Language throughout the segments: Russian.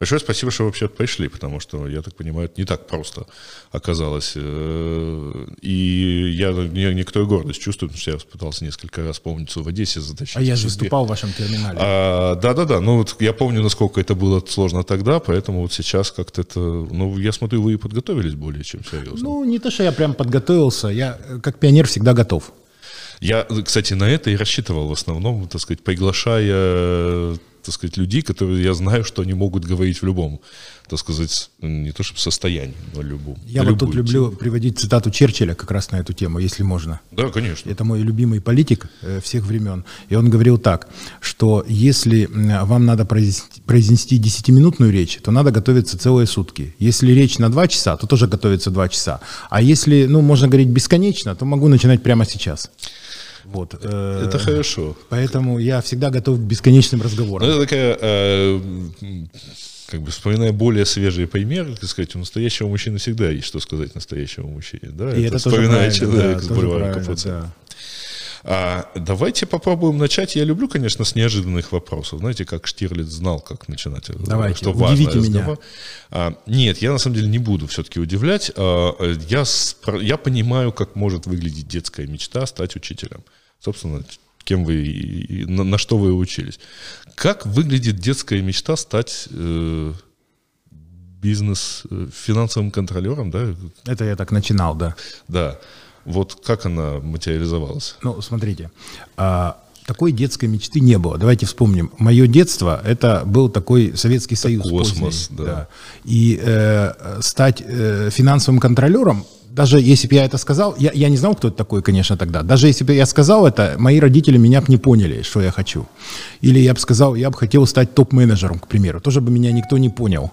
Большое спасибо, что вообще пришли, потому что, я так понимаю, это не так просто оказалось. Э, и я некоторую гордость чувствую, потому что я пытался несколько раз, помниться в Одессе затащить. А я же выступал в вашем терминале. А, да-да-да, ну вот я помню, насколько это было сложно тогда, поэтому вот сейчас как-то это... Ну, я смотрю, вы и подготовились более чем серьезно. Ну, не то, что я прям подготовился, я как пионер всегда готов. Я, кстати, на это и рассчитывал в основном, так сказать, приглашая так сказать, людей, которые я знаю, что они могут говорить в любом, так сказать, не то чтобы состоянии, но любом. Я вот тут люблю приводить цитату Черчилля как раз на эту тему, если можно. Да, конечно. Это мой любимый политик э, всех времен. И он говорил так, что если вам надо произнести десятиминутную речь, то надо готовиться целые сутки. Если речь на два часа, то тоже готовиться два часа. А если, ну, можно говорить бесконечно, то могу начинать прямо сейчас. Вот. Э, это хорошо. Поэтому я всегда готов к бесконечным разговорам. Ну, это такая, э, как бы вспоминая более свежие примеры, так сказать, у настоящего мужчины всегда есть что сказать настоящему мужчине. Да? И это, это вспоминая человека да, с бульвара да. А, давайте попробуем начать. Я люблю, конечно, с неожиданных вопросов. Знаете, как Штирлиц знал, как начинать. Давайте, что удивите меня. А, нет, я на самом деле не буду все-таки удивлять. А, я, я понимаю, как может выглядеть детская мечта стать учителем собственно, кем вы, на, на что вы учились. Как выглядит детская мечта стать э, бизнес, э, финансовым контролером, да? Это я так начинал, да. Да. Вот как она материализовалась? Ну, смотрите, а, такой детской мечты не было. Давайте вспомним. Мое детство это был такой Советский это Союз. Космос, поздний, да. да. И э, стать э, финансовым контролером даже если бы я это сказал, я, я не знал, кто это такой, конечно, тогда. Даже если бы я сказал это, мои родители меня бы не поняли, что я хочу. Или я бы сказал, я бы хотел стать топ-менеджером, к примеру. Тоже бы меня никто не понял.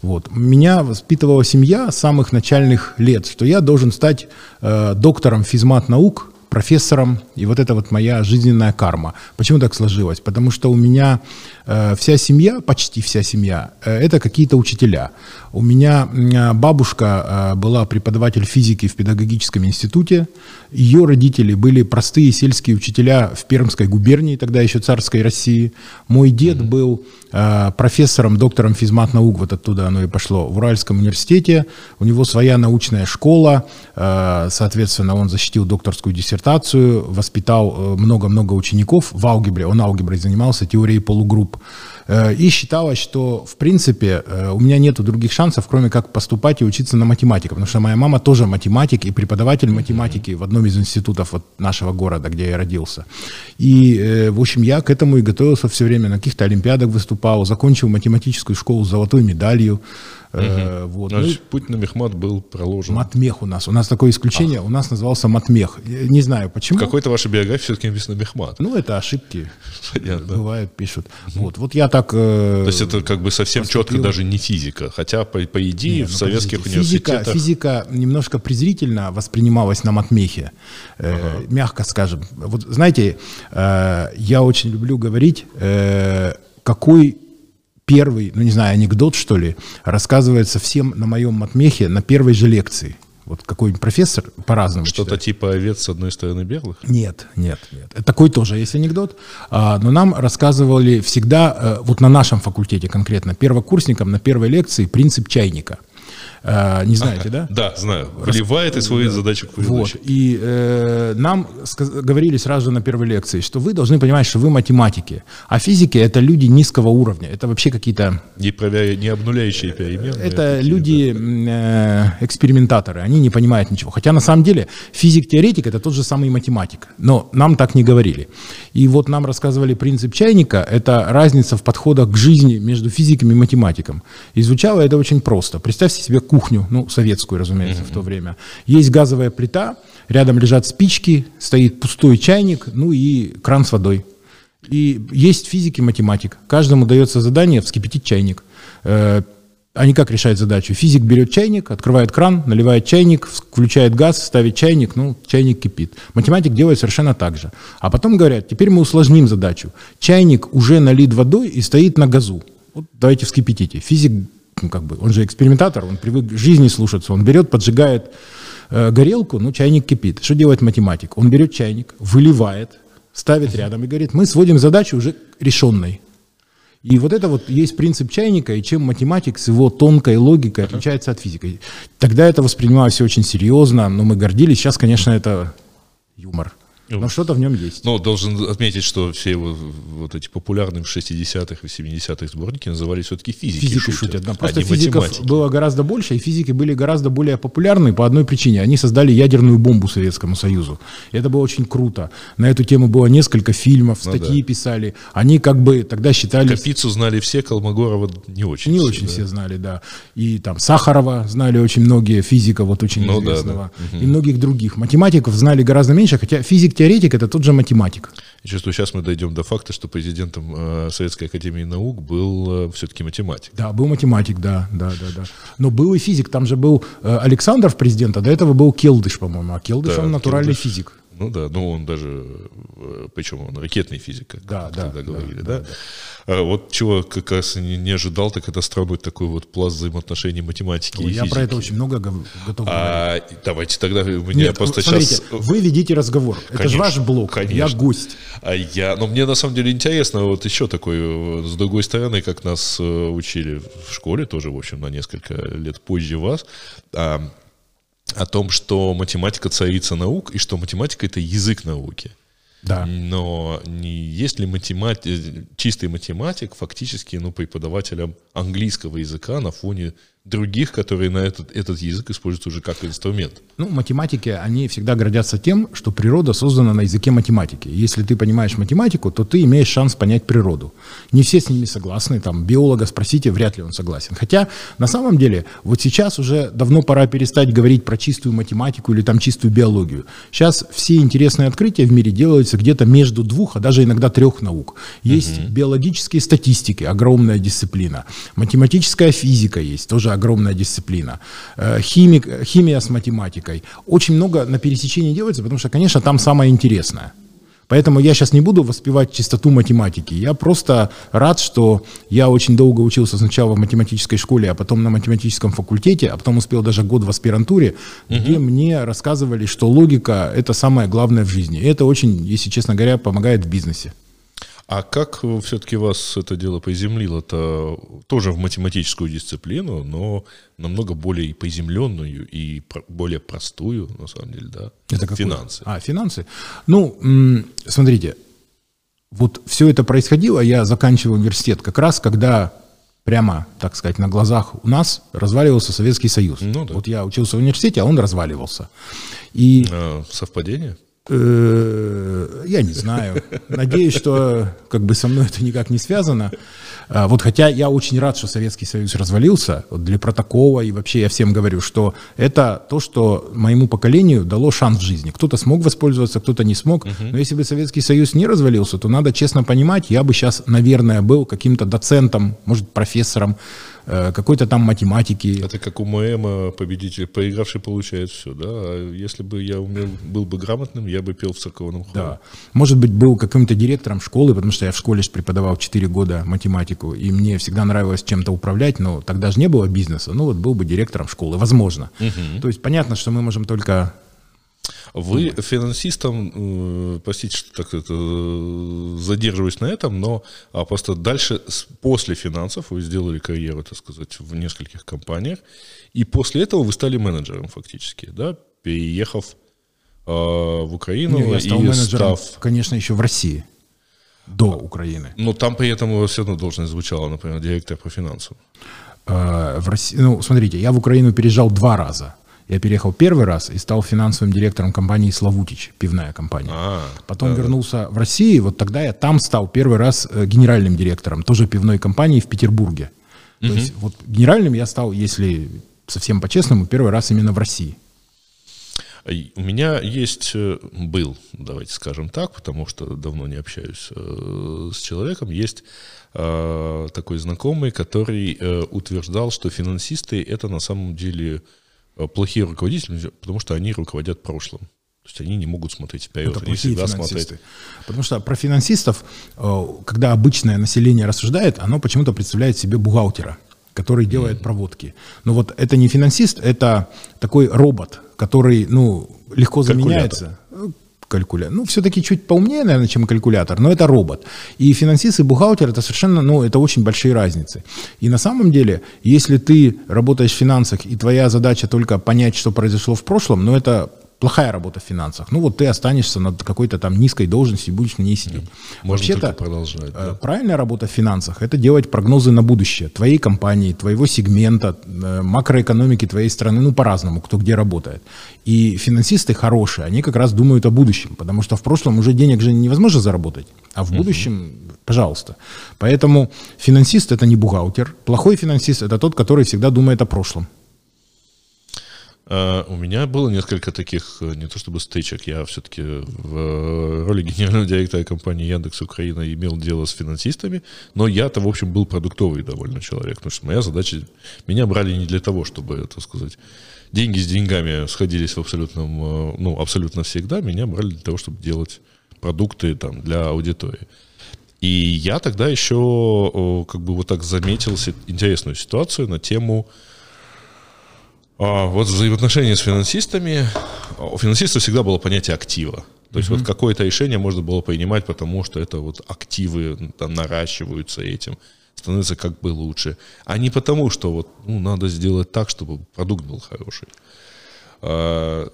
Вот. Меня воспитывала семья с самых начальных лет, что я должен стать э, доктором физмат-наук, профессором, и вот это вот моя жизненная карма. Почему так сложилось? Потому что у меня э, вся семья, почти вся семья, э, это какие-то учителя. У меня э, бабушка э, была преподаватель физики в педагогическом институте, ее родители были простые сельские учителя в Пермской губернии, тогда еще царской России. Мой дед mm-hmm. был э, профессором, доктором физмат-наук, вот оттуда оно и пошло, в Уральском университете. У него своя научная школа, э, соответственно, он защитил докторскую диссертацию диссертацию, воспитал э, много-много учеников в алгебре, он алгеброй занимался, теорией полугрупп. Э, и считалось, что, в принципе, э, у меня нет других шансов, кроме как поступать и учиться на математика, потому что моя мама тоже математик и преподаватель математики в одном из институтов вот нашего города, где я родился. И, в общем, я к этому и готовился все время, на каких-то олимпиадах выступал, закончил математическую школу с золотой медалью, Угу. Вот. Значит, ну, путь на мехмат был проложен. Матмех у нас. У нас такое исключение. Ах. У нас назывался Матмех. Не знаю почему. В какой-то вашей биографии все-таки написано мехмат. Ну, это ошибки. Понятно. Бывают, пишут. Угу. Вот, вот я так... Э, То есть это как бы совсем поступил. четко даже не физика. Хотя, по, по идее, Нет, в ну, советских подождите. университетах... Физика, физика немножко презрительно воспринималась на матмехе. Э, ага. Мягко скажем. Вот знаете, э, я очень люблю говорить, э, какой первый, ну не знаю, анекдот что ли, рассказывается всем на моем матмехе на первой же лекции. Вот какой-нибудь профессор по-разному. Что-то типа овец с одной стороны белых? Нет, нет, нет. Такой тоже есть анекдот. А, но нам рассказывали всегда, э, вот на нашем факультете конкретно, первокурсникам на первой лекции принцип чайника – Э, не знаете, да? Да, знаю. Вливает и свою задачу к Вот. И э, нам говорили сразу на первой лекции, что вы должны понимать, что вы математики, а физики это люди низкого уровня. Это вообще какие-то... Не, проверя... не обнуляющие переменные. Это люди э, экспериментаторы, они не понимают ничего. Хотя на самом деле физик-теоретик это тот же самый математик. Но нам так не говорили. И вот нам рассказывали принцип чайника, это разница в подходах к жизни между физиком и математиком. И звучало это очень просто. Представьте себе кухню, ну, советскую, разумеется, mm-hmm. в то время. Есть газовая плита, рядом лежат спички, стоит пустой чайник, ну и кран с водой. И есть физик и математик. Каждому дается задание вскипятить чайник. Э, они как решают задачу? Физик берет чайник, открывает кран, наливает чайник, включает газ, ставит чайник, ну, чайник кипит. Математик делает совершенно так же. А потом говорят, теперь мы усложним задачу. Чайник уже налит водой и стоит на газу. Вот давайте вскипятите. Физик ну, как бы, он же экспериментатор, он привык жизни слушаться, он берет, поджигает э, горелку, ну, чайник кипит. Что делает математик? Он берет чайник, выливает, ставит рядом и говорит, мы сводим задачу уже решенной. И вот это вот есть принцип чайника, и чем математик с его тонкой логикой отличается от физики. Тогда это воспринималось очень серьезно, но мы гордились. Сейчас, конечно, это юмор. Но что-то в нем есть. Но должен отметить, что все вот, вот эти популярные в 60-х и 70-х сборники назывались все-таки физики, физики шутят, шутят. Да. а Просто не физиков математики. было гораздо больше, и физики были гораздо более популярны по одной причине. Они создали ядерную бомбу Советскому Союзу. И это было очень круто. На эту тему было несколько фильмов, Ну статьи писали. Они как бы тогда считались... Капицу знали все, Колмогорова не очень. Не все, очень да. все знали, да. И там Сахарова знали очень многие, физика вот очень Ну да, известного. И многих других. Математиков знали гораздо меньше, хотя физик-теоретик это тот же математик. Я чувствую, сейчас мы дойдем до факта, что президентом э, Советской Академии Наук был э, все-таки математик. Да, был математик, да, да, да, да. Но был и физик, там же был э, Александров президент, а до этого был Келдыш, по-моему. А Келдыш, Да, он натуральный Келдыш. физик. Ну да, ну он даже, э, причем он ракетный физик, как Да, да, тогда да, говорили, да, да? А вот чего как раз не, не ожидал, так это странуть такой вот пласт взаимоотношений математики Ой, и я физики. про это очень много готов говорить. А, давайте тогда меня Нет, просто смотрите, сейчас... вы ведите разговор. это же Конечно, ваш блог, я конечно. гость. А я, но мне на самом деле интересно, вот еще такой, э, с другой стороны, как нас э, учили в школе, тоже, в общем, на несколько лет позже вас, а, о том, что математика царица наук, и что математика это язык науки. Да. Но не есть ли математи- чистый математик фактически ну, преподавателем английского языка на фоне других, которые на этот, этот язык используют уже как инструмент? Ну, математики, они всегда гордятся тем, что природа создана на языке математики. Если ты понимаешь математику, то ты имеешь шанс понять природу. Не все с ними согласны, там, биолога спросите, вряд ли он согласен. Хотя, на самом деле, вот сейчас уже давно пора перестать говорить про чистую математику или там чистую биологию. Сейчас все интересные открытия в мире делаются где-то между двух, а даже иногда трех наук. Есть биологические статистики, огромная дисциплина. Математическая физика есть, тоже огромная дисциплина. Э, Химик, химия с математикой. Очень много на пересечении делается, потому что, конечно, там самое интересное. Поэтому я сейчас не буду воспевать чистоту математики. Я просто рад, что я очень долго учился сначала в математической школе, а потом на математическом факультете, а потом успел даже год в аспирантуре, где мне рассказывали, что логика – это самое главное в жизни. И это очень, если честно говоря, помогает в бизнесе. А как все-таки вас это дело приземлило-то тоже в математическую дисциплину, но намного более приземленную, и более простую, на самом деле, да? Это какое? Финансы. А, финансы. Ну, смотрите, вот все это происходило, я заканчивал университет как раз, когда прямо, так сказать, на глазах у нас разваливался Советский Союз. Ну да. Вот я учился в университете, а он разваливался. И А, совпадение? Э, Я не знаю. Надеюсь, что как бы со мной это никак не связано. А, Вот хотя я очень рад, что Советский Союз развалился. Вот для протокола и вообще я всем говорю, что это то, что моему поколению дало шанс в жизни. Кто-то смог воспользоваться, кто-то не смог. Но если бы Советский Союз не развалился, то надо честно понимать, я бы сейчас, наверное, был каким-то доцентом, может, профессором какой-то там математики. Это как у ММа победитель, проигравший получает все, да? А если бы я умел, был бы грамотным, я бы пел в церковном хоре. Да. Может быть, был каким-то директором школы, потому что я в школе преподавал 4 года математику, и мне всегда нравилось чем-то управлять, но тогда же не было бизнеса. Ну вот был бы директором школы, возможно. То есть понятно, что мы можем только... Вы финансистом, э, простите, что так это, э, задерживаюсь на этом, но а, просто дальше, после финансов, вы сделали карьеру, так сказать, в нескольких компаниях, и после этого вы стали менеджером фактически, да, переехав а, в Украину Не, я стал и менеджером, став... конечно, еще в России, до Украины. Но там при этом у вас все равно должность звучала, например, директор по финансам. Э, В России, ну, смотрите, я в Украину переезжал два раза. Я переехал первый раз и стал финансовым директором компании «Славутич», пивная компания. А, Потом вернулся в Россию, вот тогда я там стал первый раз э, генеральным директором, тоже пивной компании в Петербурге. То есть вот генеральным я стал, если совсем по-честному, первый раз именно в России. У меня есть, э, был, давайте скажем так, потому что давно не общаюсь э, с человеком, есть э, такой знакомый, который утверждал, что финансисты это на самом деле плохие руководители, потому что они руководят прошлым. То есть они не могут смотреть вперед, Это они всегда смотреть. Потому что про финансистов, э, когда обычное население рассуждает, оно почему-то представляет себе бухгалтера, который делает проводки. Но вот это не финансист, это такой робот, который ну, легко заменяется. Калькулятор. Ну, все-таки чуть поумнее, наверное, чем калькулятор, но это робот. И финансист и бухгалтер это совершенно, ну, это очень большие разницы. И на самом деле, если ты работаешь в финансах, и твоя задача только понять, что произошло в прошлом, ну, это плохая работа в финансах. Ну вот ты останешься над какой-то там низкой должностью и будешь на ней сидеть. Можно только продолжать. Э, да. Правильная работа в финансах – это делать прогнозы на будущее твоей компании, твоего сегмента, э, макроэкономики твоей страны, ну по-разному, кто где работает. И финансисты хорошие, они как раз думают о будущем, потому что в прошлом уже денег же невозможно заработать, а в будущем пожалуйста. Поэтому финансист – это не бухгалтер. Плохой финансист – это тот, который всегда думает о прошлом. А, у меня было несколько таких, э, не то чтобы стычек, я все-таки в э, роли генерального директора компании Яндекс Украина имел дело с финансистами, но я-то, в общем, был продуктовый довольно человек, потому что моя задача, меня брали не для того, чтобы, так сказать, деньги с деньгами сходились в абсолютном, э, ну, абсолютно всегда, меня брали для того, чтобы делать продукты там для аудитории. И я тогда еще как бы вот так заметил интересную ситуацию на тему вот взаимоотношения с финансистами, у финансистов всегда было понятие актива. То есть mm-hmm. вот какое-то решение можно было принимать, потому что это вот активы там наращиваются этим, становится как бы лучше. А не потому, что вот ну, надо сделать так, чтобы продукт был хороший. А,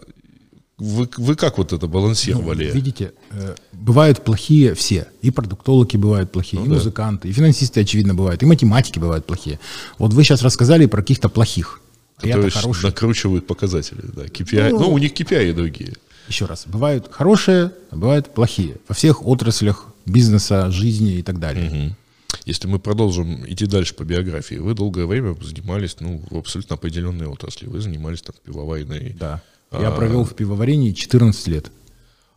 вы, вы как вот это балансировали? Ну, видите, э, бывают плохие все. И продуктологи бывают плохие, ну, и да. музыканты, и финансисты, очевидно, бывают, и математики бывают плохие. Вот вы сейчас рассказали про каких-то плохих. Которые хорошие. накручивают показатели. Да, KPI. Ну, ну, у них KPI другие. Еще раз, бывают хорошие, а бывают плохие. Во всех отраслях бизнеса, жизни и так далее. Угу. Если мы продолжим идти дальше по биографии, вы долгое время занимались ну, в абсолютно определенной отрасли. Вы занимались там пивоварной. Да. А, Я провел в пивоварении 14 лет.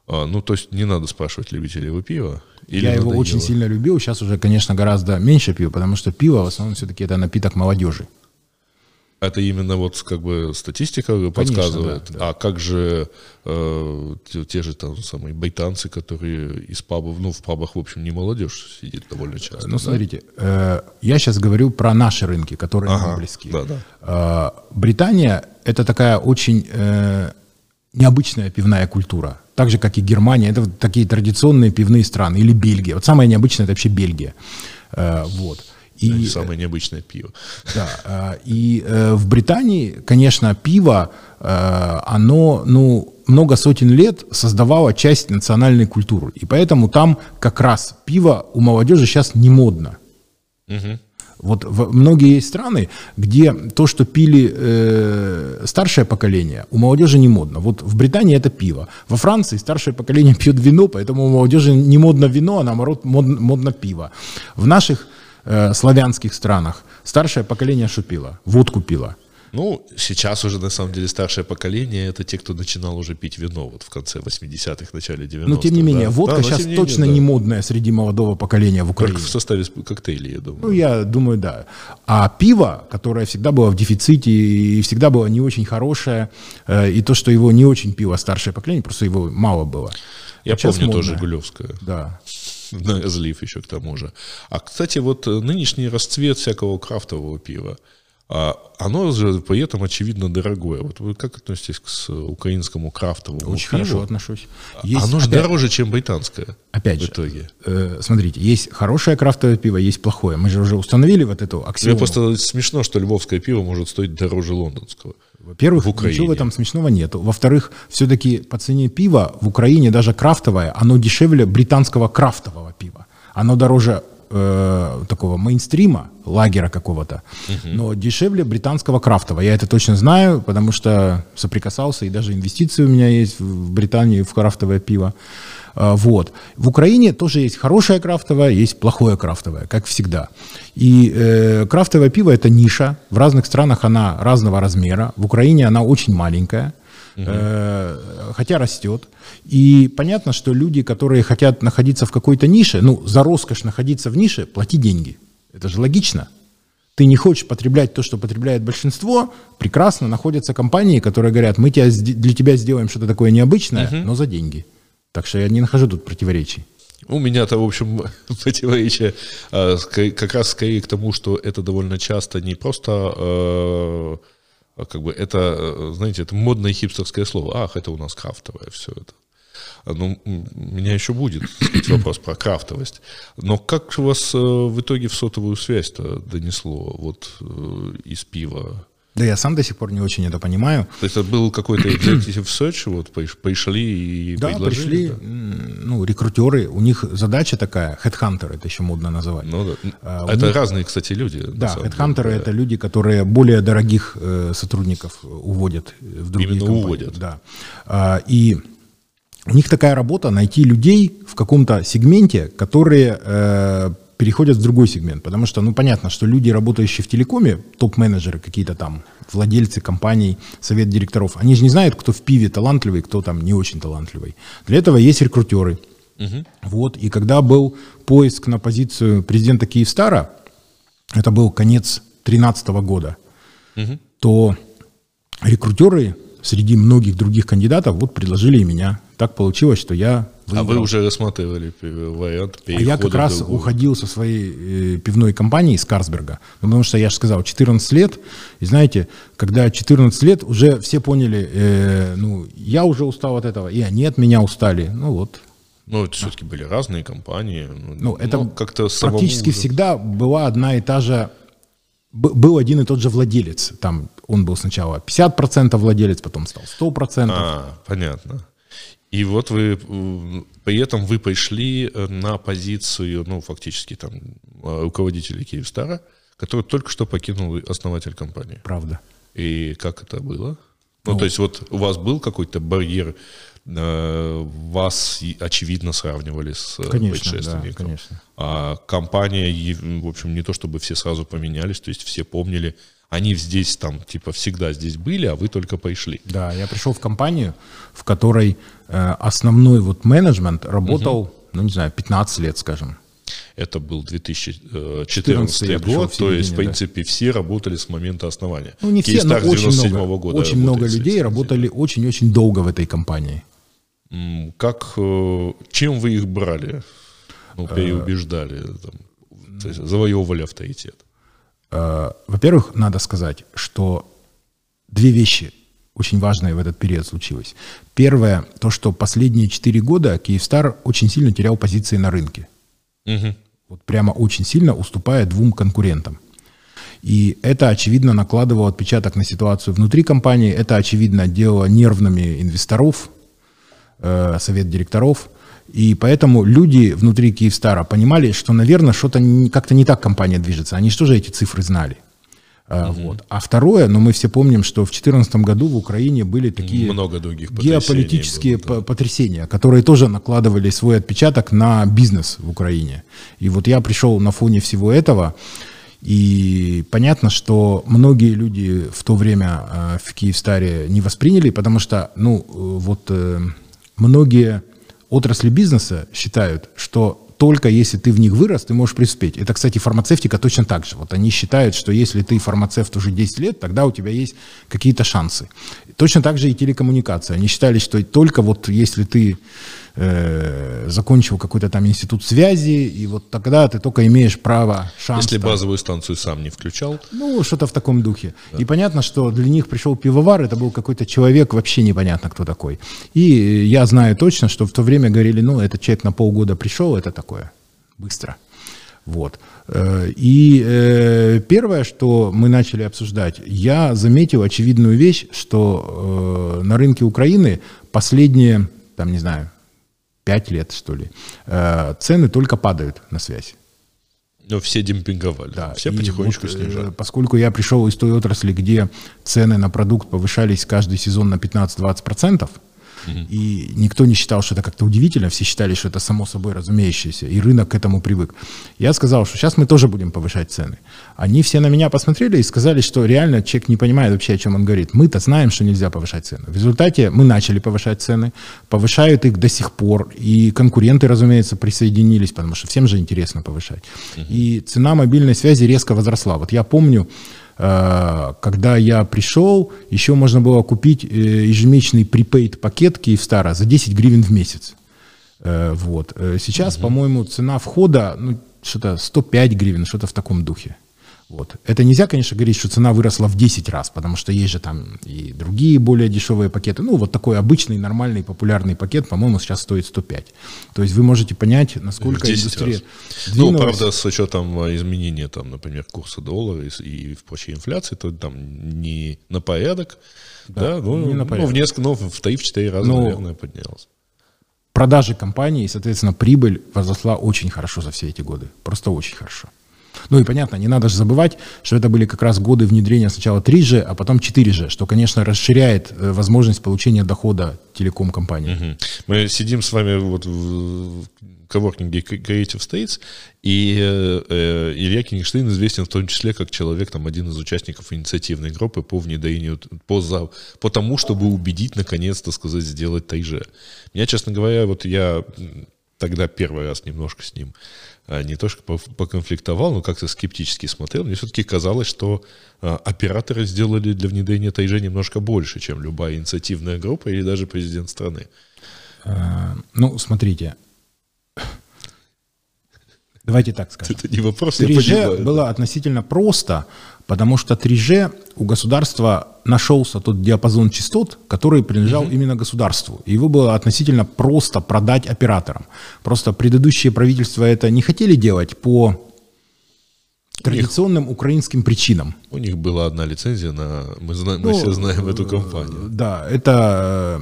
А, ну, то есть не надо спрашивать, любите ли вы пиво? Или Я его очень сильно любил. Сейчас уже, конечно, гораздо меньше пью, потому что пиво в основном все-таки это напиток молодежи. Это именно вот как бы статистика Конечно, подсказывает. Да, да. А как же э, те, те же там самые байтанцы, которые из пабов, ну в пабах в общем не молодежь сидит довольно часто. Ну да? смотрите, э, я сейчас говорю про наши рынки, которые ага, нам близки. Да, да. Э, Британия это такая очень э, необычная пивная культура. Так же, как и Германия, это вот такие традиционные пивные страны. Или Бельгия. Вот самое необычное это вообще Бельгия. Э, вот. И, самое необычное пиво. Да, э, и э, в Британии, конечно, пиво, э, оно, ну, много сотен лет создавало часть национальной культуры. И поэтому там как раз пиво у молодежи сейчас не модно. Угу. Вот в многие есть страны, где то, что пили э, старшее поколение, у молодежи не модно. Вот в Британии это пиво. Во Франции старшее поколение пьет вино, поэтому у молодежи не модно вино, а наоборот модно, модно пиво. В наших э, славянских странах старшее поколение шупило, водку пило. Ну, сейчас уже, на самом деле, старшее поколение – это те, кто начинал уже пить вино вот в конце 80-х, начале 90-х. Но, тем не менее, да. водка да, сейчас менее, точно да. не модная среди молодого поколения в Украине. Только в составе коктейлей, я думаю. Ну, я думаю, да. А пиво, которое всегда было в дефиците и всегда было не очень хорошее, э, и то, что его не очень пило старшее поколение, просто его мало было. Я вот помню тоже Гулевское. Да. на разлив еще к тому же. А, кстати, вот э, нынешний расцвет всякого крафтового пива, а оно же при этом очевидно дорогое. Вот вы как относитесь к украинскому крафтовому Очень пиву? хорошо отношусь. Есть, оно же опять, дороже, чем британское. Опять в итоге. Э, смотрите, есть хорошее крафтовое пиво, есть плохое. Мы же уже установили вот эту аксиому. Мне просто смешно, что львовское пиво может стоить дороже лондонского. Во-первых, в ничего в этом смешного нет. Во-вторых, все-таки по цене пива в Украине даже крафтовое, оно дешевле британского крафтового пива. Оно дороже э, такого мейнстрима, лагера какого-то, угу. но дешевле британского крафтового. Я это точно знаю, потому что соприкасался, и даже инвестиции у меня есть в Британии в крафтовое пиво. А, вот. В Украине тоже есть хорошее крафтовое, есть плохое крафтовое, как всегда. И э, крафтовое пиво это ниша. В разных странах она разного размера. В Украине она очень маленькая, угу. э, хотя растет. И понятно, что люди, которые хотят находиться в какой-то нише, ну, за роскошь находиться в нише, плати деньги. Это же логично. Ты не хочешь потреблять то, что потребляет большинство, прекрасно находятся компании, которые говорят, мы тебя, для тебя сделаем что-то такое необычное, угу. но за деньги. Так что я не нахожу тут противоречий. У меня-то, в общем, противоречие а, как раз скорее к тому, что это довольно часто не просто а, а, как бы это, знаете, это модное хипстерское слово. Ах, это у нас крафтовое все это. Ну, у меня еще будет сказать, вопрос про крафтовость. Но как вас э, в итоге в сотовую связь-то донесло вот э, из пива? Да я сам до сих пор не очень это понимаю. То есть это был какой-то executive search, вот пришли и да, пришли, да? ну, рекрутеры, у них задача такая, headhunter, это еще модно называть. Ну да, а, это них, разные, кстати, люди. Да, headhunter да. это люди, которые более дорогих э, сотрудников уводят в другие Именно компании. уводят. Да. А, и у них такая работа найти людей в каком-то сегменте, которые э, переходят в другой сегмент. Потому что, ну, понятно, что люди, работающие в телекоме, топ-менеджеры какие-то там, владельцы компаний, совет директоров, они же не знают, кто в пиве талантливый, кто там не очень талантливый. Для этого есть рекрутеры. Угу. Вот, и когда был поиск на позицию президента Киевстара, это был конец 2013 года, угу. то рекрутеры среди многих других кандидатов вот предложили и меня. Так получилось, что я А вы уже рассматривали вариант А я как раз уходил со своей э, пивной компании из Карсберга. Ну, потому что я же сказал, 14 лет. И знаете, когда 14 лет, уже все поняли, э, ну, я уже устал от этого, и они от меня устали. Ну вот, ну, это все-таки были разные компании. Ну, ну это как-то практически уже... всегда была одна и та же был один и тот же владелец. Там он был сначала 50% владелец, потом стал 100%. А, понятно. И вот вы, при этом вы пришли э, на позицию, ну, фактически там, э, руководителя Киевстара, который только что покинул основатель компании. Правда. И как это было? Ну, ну то есть вот у вас был какой-то барьер, э, вас, очевидно, сравнивали с конечно, предшественником. Да, конечно. А компания, в общем, не то чтобы все сразу поменялись, то есть все помнили, они здесь там, типа, всегда здесь были, а вы только пришли. Да, я пришел в компанию, в которой основной вот менеджмент работал, угу. ну, не знаю, 15 лет, скажем. Это был 2014 год, то есть, в принципе, да. все работали с момента основания. Ну, не все, но очень много, года очень много людей работали очень-очень долго в этой компании. Как, э, чем вы их брали? Ну, э, переубеждали, там, то есть, завоевывали авторитет? Э, во-первых, надо сказать, что две вещи очень важные в этот период случилось. Первое, то, что последние четыре года Киевстар очень сильно терял позиции на рынке. Угу. Вот прямо очень сильно уступая двум конкурентам. И это, очевидно, накладывало отпечаток на ситуацию внутри компании, это, очевидно, делало нервными инвесторов, э, совет директоров – и поэтому люди внутри Киевстара понимали, что, наверное, что-то как-то не так компания движется. Они что же эти цифры знали? Угу. Вот. А второе, но ну, мы все помним, что в 2014 году в Украине были такие Много других геополитические было, да. потрясения, которые тоже накладывали свой отпечаток на бизнес в Украине. И вот я пришел на фоне всего этого, и понятно, что многие люди в то время э, в Киевстаре не восприняли, потому что, ну, э, вот э, многие отрасли бизнеса считают, что только если ты в них вырос, ты можешь преуспеть. Это, кстати, фармацевтика точно так же. Вот они считают, что если ты фармацевт уже 10 лет, тогда у тебя есть какие-то шансы. Точно так же и телекоммуникация. Они считали, что только вот если ты э, закончил какой-то там институт связи, и вот тогда ты только имеешь право, шанс. Если там, базовую станцию сам не включал. Ну, что-то в таком духе. Да. И понятно, что для них пришел пивовар, это был какой-то человек, вообще непонятно, кто такой. И я знаю точно, что в то время говорили, ну, этот человек на полгода пришел, это такое, быстро. Вот. Э, и э, первое, что мы начали обсуждать, я заметил очевидную вещь, что на рынке Украины последние, там, не знаю, 5 лет, что ли, э, цены только падают на связь. Но все демпинговали, да, все потихонечку вот, снижают. Поскольку я пришел из той отрасли, где цены на продукт повышались каждый сезон на 15-20%, и никто не считал, что это как-то удивительно, все считали, что это само собой разумеющееся, и рынок к этому привык. Я сказал, что сейчас мы тоже будем повышать цены. Они все на меня посмотрели и сказали, что реально человек не понимает вообще, о чем он говорит. Мы-то знаем, что нельзя повышать цены. В результате мы начали повышать цены, повышают их до сих пор, и конкуренты, разумеется, присоединились, потому что всем же интересно повышать. И цена мобильной связи резко возросла. Вот я помню, когда я пришел, еще можно было купить э, ежемесячный prepaid пакет Киевстара за 10 гривен в месяц. Э, вот. Сейчас, угу. по-моему, цена входа ну, что-то 105 гривен, что-то в таком духе. Вот. Это нельзя, конечно, говорить, что цена выросла в 10 раз, потому что есть же там и другие более дешевые пакеты. Ну, вот такой обычный, нормальный, популярный пакет, по-моему, сейчас стоит 105. То есть вы можете понять, насколько индустрия раз. Ну, правда, с учетом а, изменения, там, например, курса доллара и, и прочей инфляции, то там не на порядок, да, да ну, не на порядок. ну, в несколько, ну, в 3-4 раза, ну, наверное, поднялось продажи компании, соответственно, прибыль возросла очень хорошо за все эти годы. Просто очень хорошо. Ну и понятно, не надо же забывать, что это были как раз годы внедрения сначала 3G, а потом 4G, что, конечно, расширяет э, возможность получения дохода телеком-компании. Угу. Мы сидим с вами вот в коворкинге Creative States, и э, э, Илья Кенигштейн известен в том числе как человек, там, один из участников инициативной группы по внедрению, по, за, по тому, чтобы убедить, наконец-то сказать, сделать 3G. Меня, честно говоря, вот я тогда первый раз немножко с ним не то что поконфликтовал, но как-то скептически смотрел. Мне все-таки казалось, что а, операторы сделали для внедрения ТайЖ немножко больше, чем любая инициативная группа или даже президент страны. А, ну, смотрите, Давайте так скажем. Это не вопрос, 3G было относительно просто, потому что 3G у государства нашелся тот диапазон частот, который принадлежал угу. именно государству. И его было относительно просто продать операторам. Просто предыдущие правительства это не хотели делать по традиционным них, украинским причинам. У них была одна лицензия на... Мы, знаем, ну, мы все знаем эту компанию. Да, это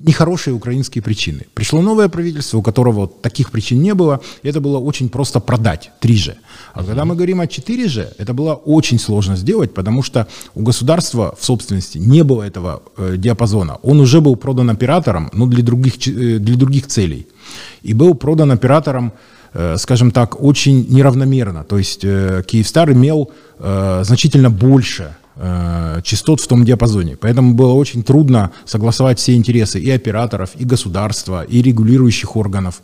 нехорошие украинские причины. Пришло новое правительство, у которого таких причин не было, и это было очень просто продать 3G. А когда мы говорим о 4G, это было очень сложно сделать, потому что у государства в собственности не было этого э, диапазона. Он уже был продан операторам, но для других, э, для других целей. И был продан операторам, э, скажем так, очень неравномерно. То есть э, Киевстар имел э, значительно больше э, частот в том диапазоне. Поэтому было очень трудно согласовать все интересы и операторов, и государства, и регулирующих органов.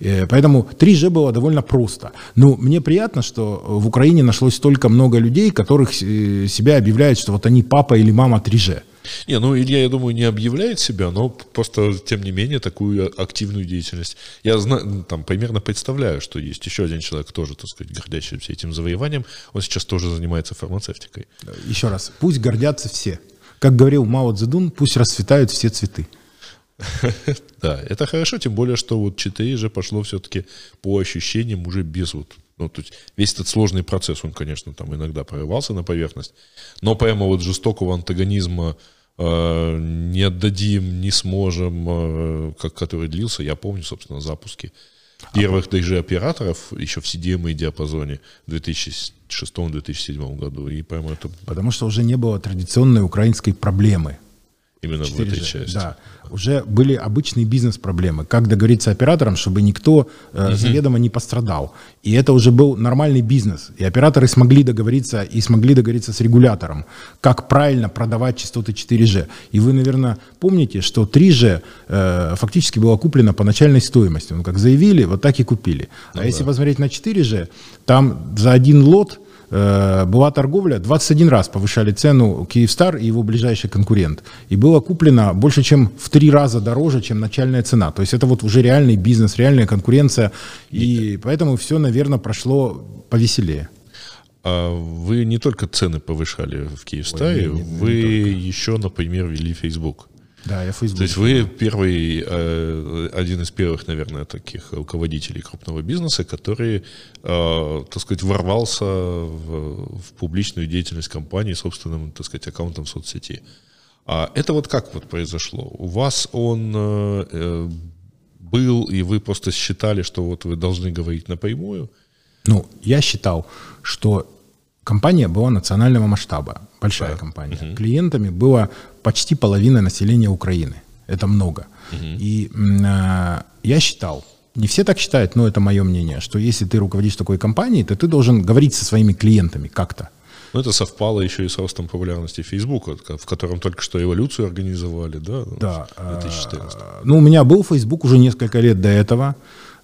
Э, поэтому 3G было довольно просто. Но мне приятно, что в Украине нашлось столько много людей, которых э, себя объявляют, что вот они папа или мама 3G. Не, ну Илья, я думаю, не объявляет себя, но просто, тем не менее, такую активную деятельность. Я знаю, ну, там примерно представляю, что есть еще один человек, тоже, так сказать, гордящийся этим завоеванием. Он сейчас тоже занимается фармацевтикой. Еще раз, пусть гордятся все. Как говорил Мао Цзэдун, пусть расцветают все цветы. Да, это хорошо, тем более, что вот 4 же пошло все-таки по ощущениям уже без вот ну, то есть весь этот сложный процесс, он, конечно, там иногда прорывался на поверхность, но прямо вот жестокого антагонизма не отдадим, не сможем, э, как, который длился, я помню, собственно, запуски первых даже операторов еще в CDM и диапазоне в 2006-2007 году. И прямо это... Потому что уже не было традиционной украинской проблемы. Именно 4G, в этой части. Да уже были обычные бизнес-проблемы. Как договориться операторам, чтобы никто э, угу. заведомо не пострадал. И это уже был нормальный бизнес. И операторы смогли договориться и смогли договориться с регулятором, как правильно продавать частоты 4G. И вы, наверное, помните, что 3G э, фактически было куплено по начальной стоимости. Ну, как заявили, вот так и купили. Ну, а да. если посмотреть на 4G, там за один лот была торговля, 21 раз повышали цену Киевстар и его ближайший конкурент. И было куплено больше, чем в три раза дороже, чем начальная цена. То есть это вот уже реальный бизнес, реальная конкуренция. И поэтому все, наверное, прошло повеселее. А вы не только цены повышали в Киевстаре, Ой, не, не, вы не еще, например, вели Facebook. Да, я Facebook. То есть вы первый, э, один из первых, наверное, таких руководителей крупного бизнеса, который, э, так сказать, ворвался в, в публичную деятельность компании собственным, так сказать, аккаунтом в соцсети. А это вот как вот произошло? У вас он э, был, и вы просто считали, что вот вы должны говорить напрямую? Ну, я считал, что компания была национального масштаба, большая да. компания. Угу. Клиентами было почти половина населения Украины. Это много. Угу. И э, я считал, не все так считают, но это мое мнение, что если ты руководишь такой компанией, то ты должен говорить со своими клиентами как-то. Ну, это совпало еще и с ростом популярности Фейсбука, в котором только что эволюцию организовали, да? Да. 2014. А, ну, у меня был Facebook уже несколько лет до этого.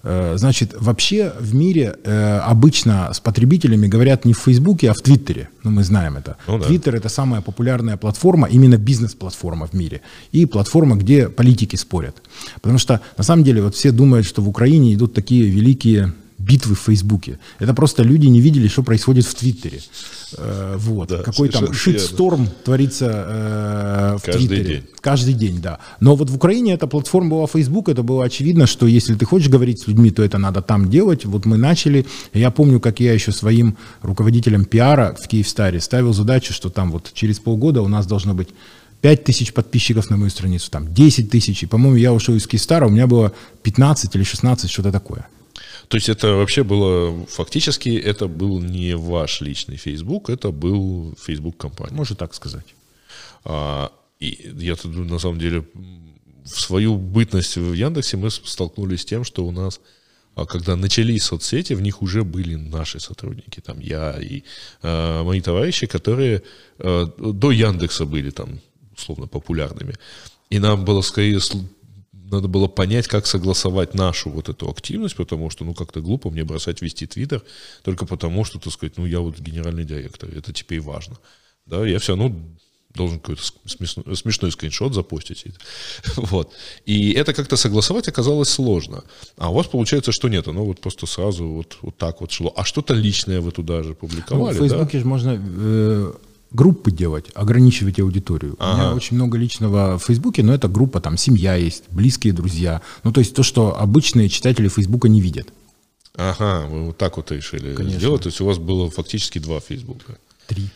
Э, значит, вообще в мире э, обычно с потребителями говорят не в Фейсбуке, а в Твиттере. Ну, мы знаем это. Ну, да. Твиттер это самая популярная платформа, именно бизнес-платформа в мире. И платформа, где политики спорят. Потому что, на самом деле, вот все думают, что в Украине идут такие великие битвы в Фейсбуке. Это просто люди не видели, что происходит в Твиттере. Э, вот. Да, Какой там совершенно шитсторм творится э, в Каждый Твиттере. день. Каждый день, да. Но вот в Украине эта платформа была Facebook, это было очевидно, что если ты хочешь говорить с людьми, то это надо там делать. Вот мы начали. Я помню, как я еще своим руководителем пиара в Киевстаре ставил задачу, что там вот через полгода у нас должно быть 5 тысяч подписчиков на мою страницу, там 10 тысяч. И, по-моему, я ушел из Киевстара, у меня было 15 или 16, что-то такое. То есть это вообще было, фактически, это был не ваш личный Facebook, это был Facebook компании. Можно так сказать. А, и я тут, на самом деле, в свою бытность в Яндексе мы столкнулись с тем, что у нас, а, когда начались соцсети, в них уже были наши сотрудники, там я и э, мои товарищи, которые э, до Яндекса были там условно популярными. И нам было скорее надо было понять, как согласовать нашу вот эту активность, потому что, ну, как-то глупо мне бросать вести Твиттер только потому, что, так сказать, ну, я вот генеральный директор, это теперь важно. Да, я все равно должен какой-то смешной, смешной скриншот запостить. Вот. И это как-то согласовать оказалось сложно. А у вас получается, что нет, оно вот просто сразу вот, вот так вот шло. А что-то личное вы туда же Ну, публиковали, в Фейсбуке же можно э, группы делать, ограничивать аудиторию. У меня Ага. очень много личного в Фейсбуке, но это группа, там семья есть, близкие друзья. Ну, то есть то, что обычные читатели Фейсбука не видят. да? Ага, вы вот так вот решили Конечно. сделать. То есть у вас было фактически два Фейсбука. Три.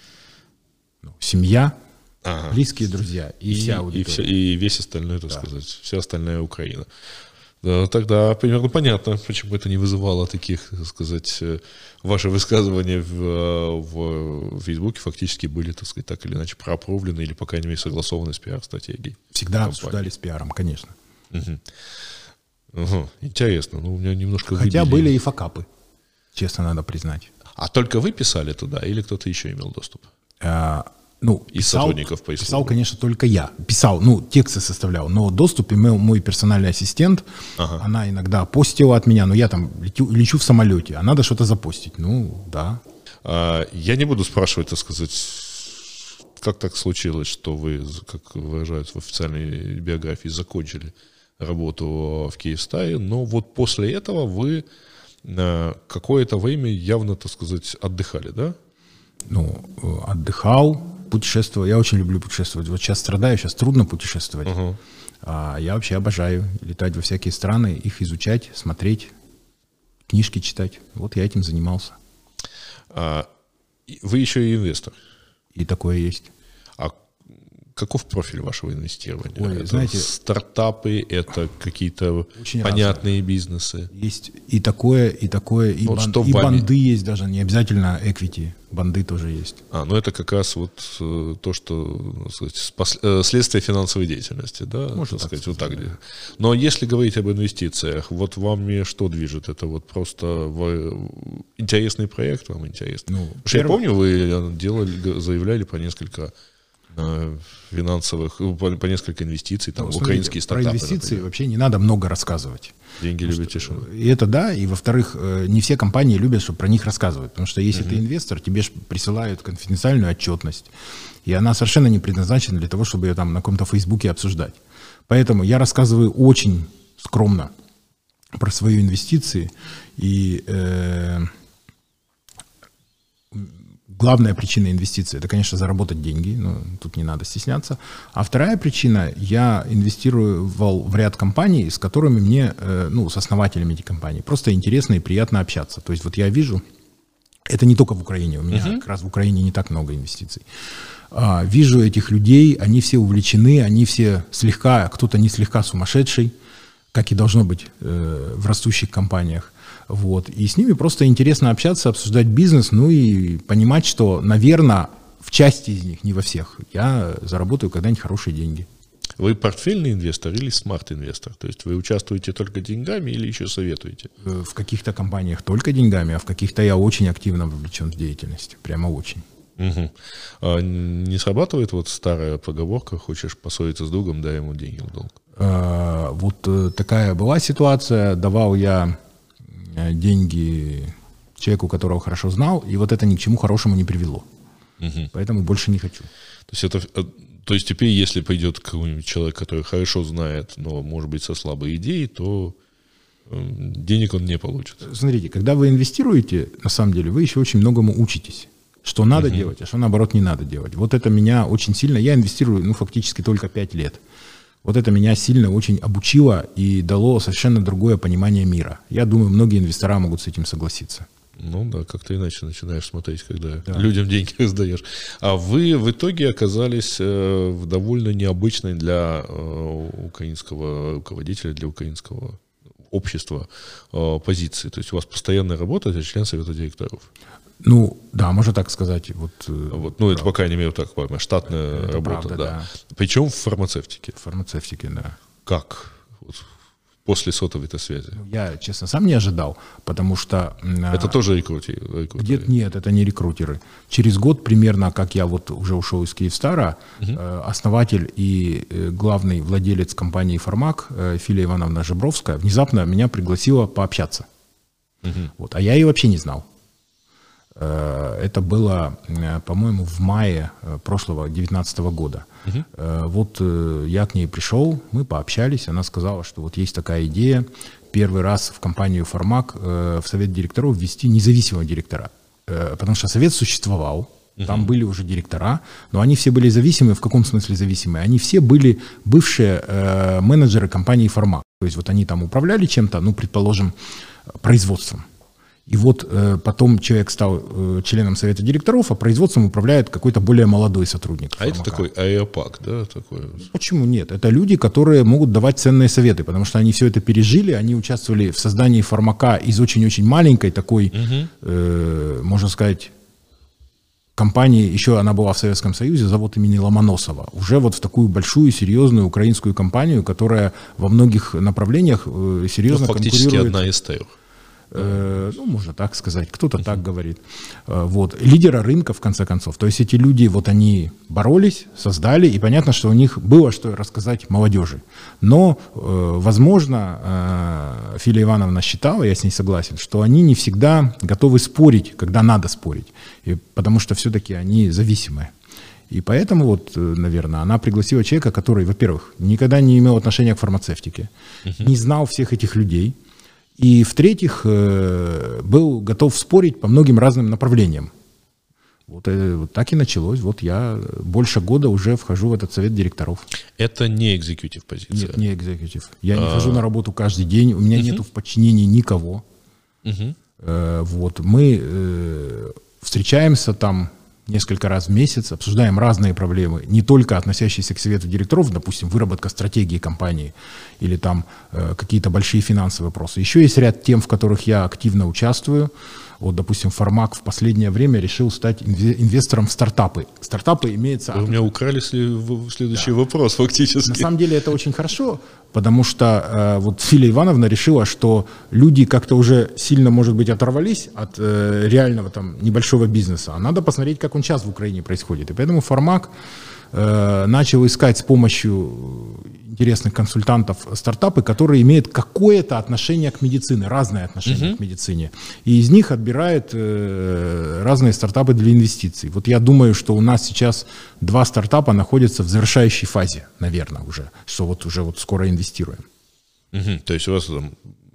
Ну, семья, Ага. близкие друзья и, и, вся и, аудитория. вся- и весь остальной, так сказать, вся остальная Украина. Да, тогда примерно понятно, почему это не вызывало таких, так сказать, э, ваши высказывания в, э, в Фейсбуке фактически были, так сказать, так или иначе проправлены или, по крайней мере, согласованы с пиар-стратегией. Всегда компании. обсуждали с пиаром, конечно. Ага, интересно, ну у меня немножко Хотя выбили. были и факапы, честно надо признать. А только вы писали туда или кто-то еще имел доступ? А, ну, Из сотрудников по писал, конечно, только я. Писал, ну, тексты составлял, но доступ имел мой персональный ассистент. Она иногда постила от меня, но я там летю- лечу в самолете, а надо что-то запостить. Ну, да. А, Я не буду спрашивать, так сказать, как так случилось, что вы, как выражаются в официальной биографии, закончили работу в Киевстаре, но вот после этого вы э, какое-то время явно, так сказать, отдыхали, да? Ну, э, отдыхал, путешествовал. Я очень люблю путешествовать. Вот сейчас страдаю, сейчас трудно путешествовать. А я вообще обожаю летать во всякие страны, их изучать, смотреть, книжки читать. Вот я этим занимался. А, Вы еще и инвестор. И такое есть. Каков профиль вашего инвестирования? Ой, это знаете- стартапы, это какие-то понятные бизнесы. Есть и такое, и такое, и, Вот бан- что и вами- банды есть даже, не обязательно equity, банды тоже есть. А, ну это как раз вот э, то, что сказать, э, следствие финансовой деятельности, да? Можно так так сказать, вот так. где- Но если говорить об инвестициях, вот вами что движет? Это вот просто интересный проект вам интересный? Ну, Потому что я первый- помню, вы делали, заявляли по несколько финансовых, э, по, по несколько инвестиций там, Ну, смотрите, украинские стартапы. Про инвестиции например. вообще не надо много рассказывать. Деньги любят тишину. И это да, и во-вторых, э, не все компании любят, чтобы про них рассказывать. Потому что если ты инвестор, тебе ж присылают конфиденциальную отчетность. И она совершенно не предназначена для того, чтобы ее там на каком-то фейсбуке обсуждать. Поэтому я рассказываю очень скромно про свои инвестиции. И э, главная причина инвестиций – это, конечно, заработать деньги, но тут не надо стесняться. А вторая причина – я инвестировал в ряд компаний, с которыми мне, э, ну, с основателями этих компаний, просто интересно и приятно общаться. То есть вот я вижу, это не только в Украине, у меня как раз в Украине не так много инвестиций. А, вижу этих людей, они все увлечены, они все слегка, кто-то не слегка сумасшедший, как и должно быть э, в растущих компаниях. Вот. И с ними просто интересно общаться, обсуждать бизнес, ну и понимать, что, наверное, в части из них, не во всех, я заработаю когда-нибудь хорошие деньги. Вы портфельный инвестор или smart-инвестор? То есть вы участвуете только деньгами или еще советуете? Э, В каких-то компаниях только деньгами, а в каких-то я очень активно вовлечен в деятельность. Прямо очень. Мгм. А не срабатывает вот старая поговорка «хочешь поссориться с другом, дай ему деньги в долг»? Э, Вот э, такая была ситуация. Давал я деньги человеку, которого хорошо знал, и вот это ни к чему хорошему не привело. Поэтому больше не хочу. То есть, это, э, то есть теперь, если пойдет какой-нибудь человек, который хорошо знает, но, может быть, со слабой идеей, то денег он не получит. Смотрите, когда вы инвестируете, на самом деле, вы еще очень многому учитесь. Что надо uh-huh. делать, а что наоборот не надо делать. Вот это меня очень сильно, я инвестирую, ну, фактически только 5 лет. Вот это меня сильно очень обучило и дало совершенно другое понимание мира. Я думаю, многие инвестора могут с этим согласиться. Ну да, как-то иначе начинаешь смотреть, когда да. людям деньги раздаешь. А вы в итоге оказались э, в довольно необычной для э, украинского руководителя, для украинского общества э, позиции. То есть у вас постоянная работа, это член совета директоров. Ну, да, можно так сказать. Вот, вот, ну, это, по крайней мере, так, штатная это работа. Правда, да. да. Причем в фармацевтике. В фармацевтике, да. Как? Вот после сотовой-то связи? Ну, я, честно, сам не ожидал, потому что... Это тоже рекрутеры? рекрутеры. Где нет, это не рекрутеры. Через год примерно, как я вот уже ушел из Киевстара, угу. основатель и э, главный владелец компании «Фармак» э, Филия Ивановна Жебровская внезапно меня пригласила пообщаться. Угу. Вот, а я ее вообще не знал. Э, это было, э, по-моему, в мае э, прошлого, 2019 года. Угу. Вот я к ней пришел, мы пообщались, она сказала, что вот есть такая идея, первый раз в компанию «Фармак» в совет директоров ввести независимого директора. Потому что совет существовал, там были уже директора, но они все были зависимы. В каком смысле зависимые? Они все были бывшие э, менеджеры компании «Фармак». То есть вот они там управляли чем-то, ну, предположим, производством. И вот э, потом человек стал э, членом совета директоров, а производством управляет какой-то более молодой сотрудник. А это такой аэропак, да? Такой... Почему нет? Это люди, которые могут давать ценные советы, потому что они все это пережили, они участвовали в создании фармака из очень-очень маленькой такой, угу. э, можно сказать, компании, еще она была в Советском Союзе, завод имени Ломоносова, уже вот в такую большую, серьезную украинскую компанию, которая во многих направлениях э, серьезно ну, фактически конкурирует. одна из трех. Э, ну, можно так сказать, кто-то так говорит. Э, вот. Лидера рынка, в конце концов. То есть эти люди, вот они боролись, создали, и понятно, что у них было что рассказать молодежи. Но, э, возможно, Филя Ивановна считала, я с ней согласен, что они не всегда готовы спорить, когда надо спорить, и, потому что все-таки они зависимые. И поэтому, вот, наверное, она пригласила человека, который, во-первых, никогда не имел отношения к фармацевтике, uh-huh. не знал всех этих людей, и в-третьих, э, был готов спорить по многим разным направлениям. Вот, э, вот так и началось. Вот я больше года уже вхожу в этот совет директоров. Это не экзекутив позиция? Нет, не экзекутив. Я а... не хожу на работу каждый день, у меня угу. нету в подчинении никого. Угу. Вот, мы встречаемся там несколько раз в месяц, обсуждаем разные проблемы, не только относящиеся к совету директоров, допустим, выработка стратегии компании или там э, какие-то большие финансовые вопросы. Еще есть ряд тем, в которых я активно участвую. Вот, допустим, Фармак в последнее время решил стать инвестором в стартапы. Стартапы имеется... Вы у меня украли следующий да. вопрос фактически. На самом деле это очень хорошо, потому что э, вот Филя Ивановна решила, что люди как-то уже сильно, может быть, оторвались от э, реального там небольшого бизнеса, а надо посмотреть, как он сейчас в Украине происходит. И поэтому Фармак э, начал искать с помощью интересных консультантов стартапы, которые имеют какое-то отношение к медицине, разное отношение uh-huh. к медицине. И из них отбирает э, разные стартапы для инвестиций. Вот я думаю, что у нас сейчас два стартапа находятся в завершающей фазе, наверное, уже, что вот уже вот скоро инвестируем. Угу. То есть у вас там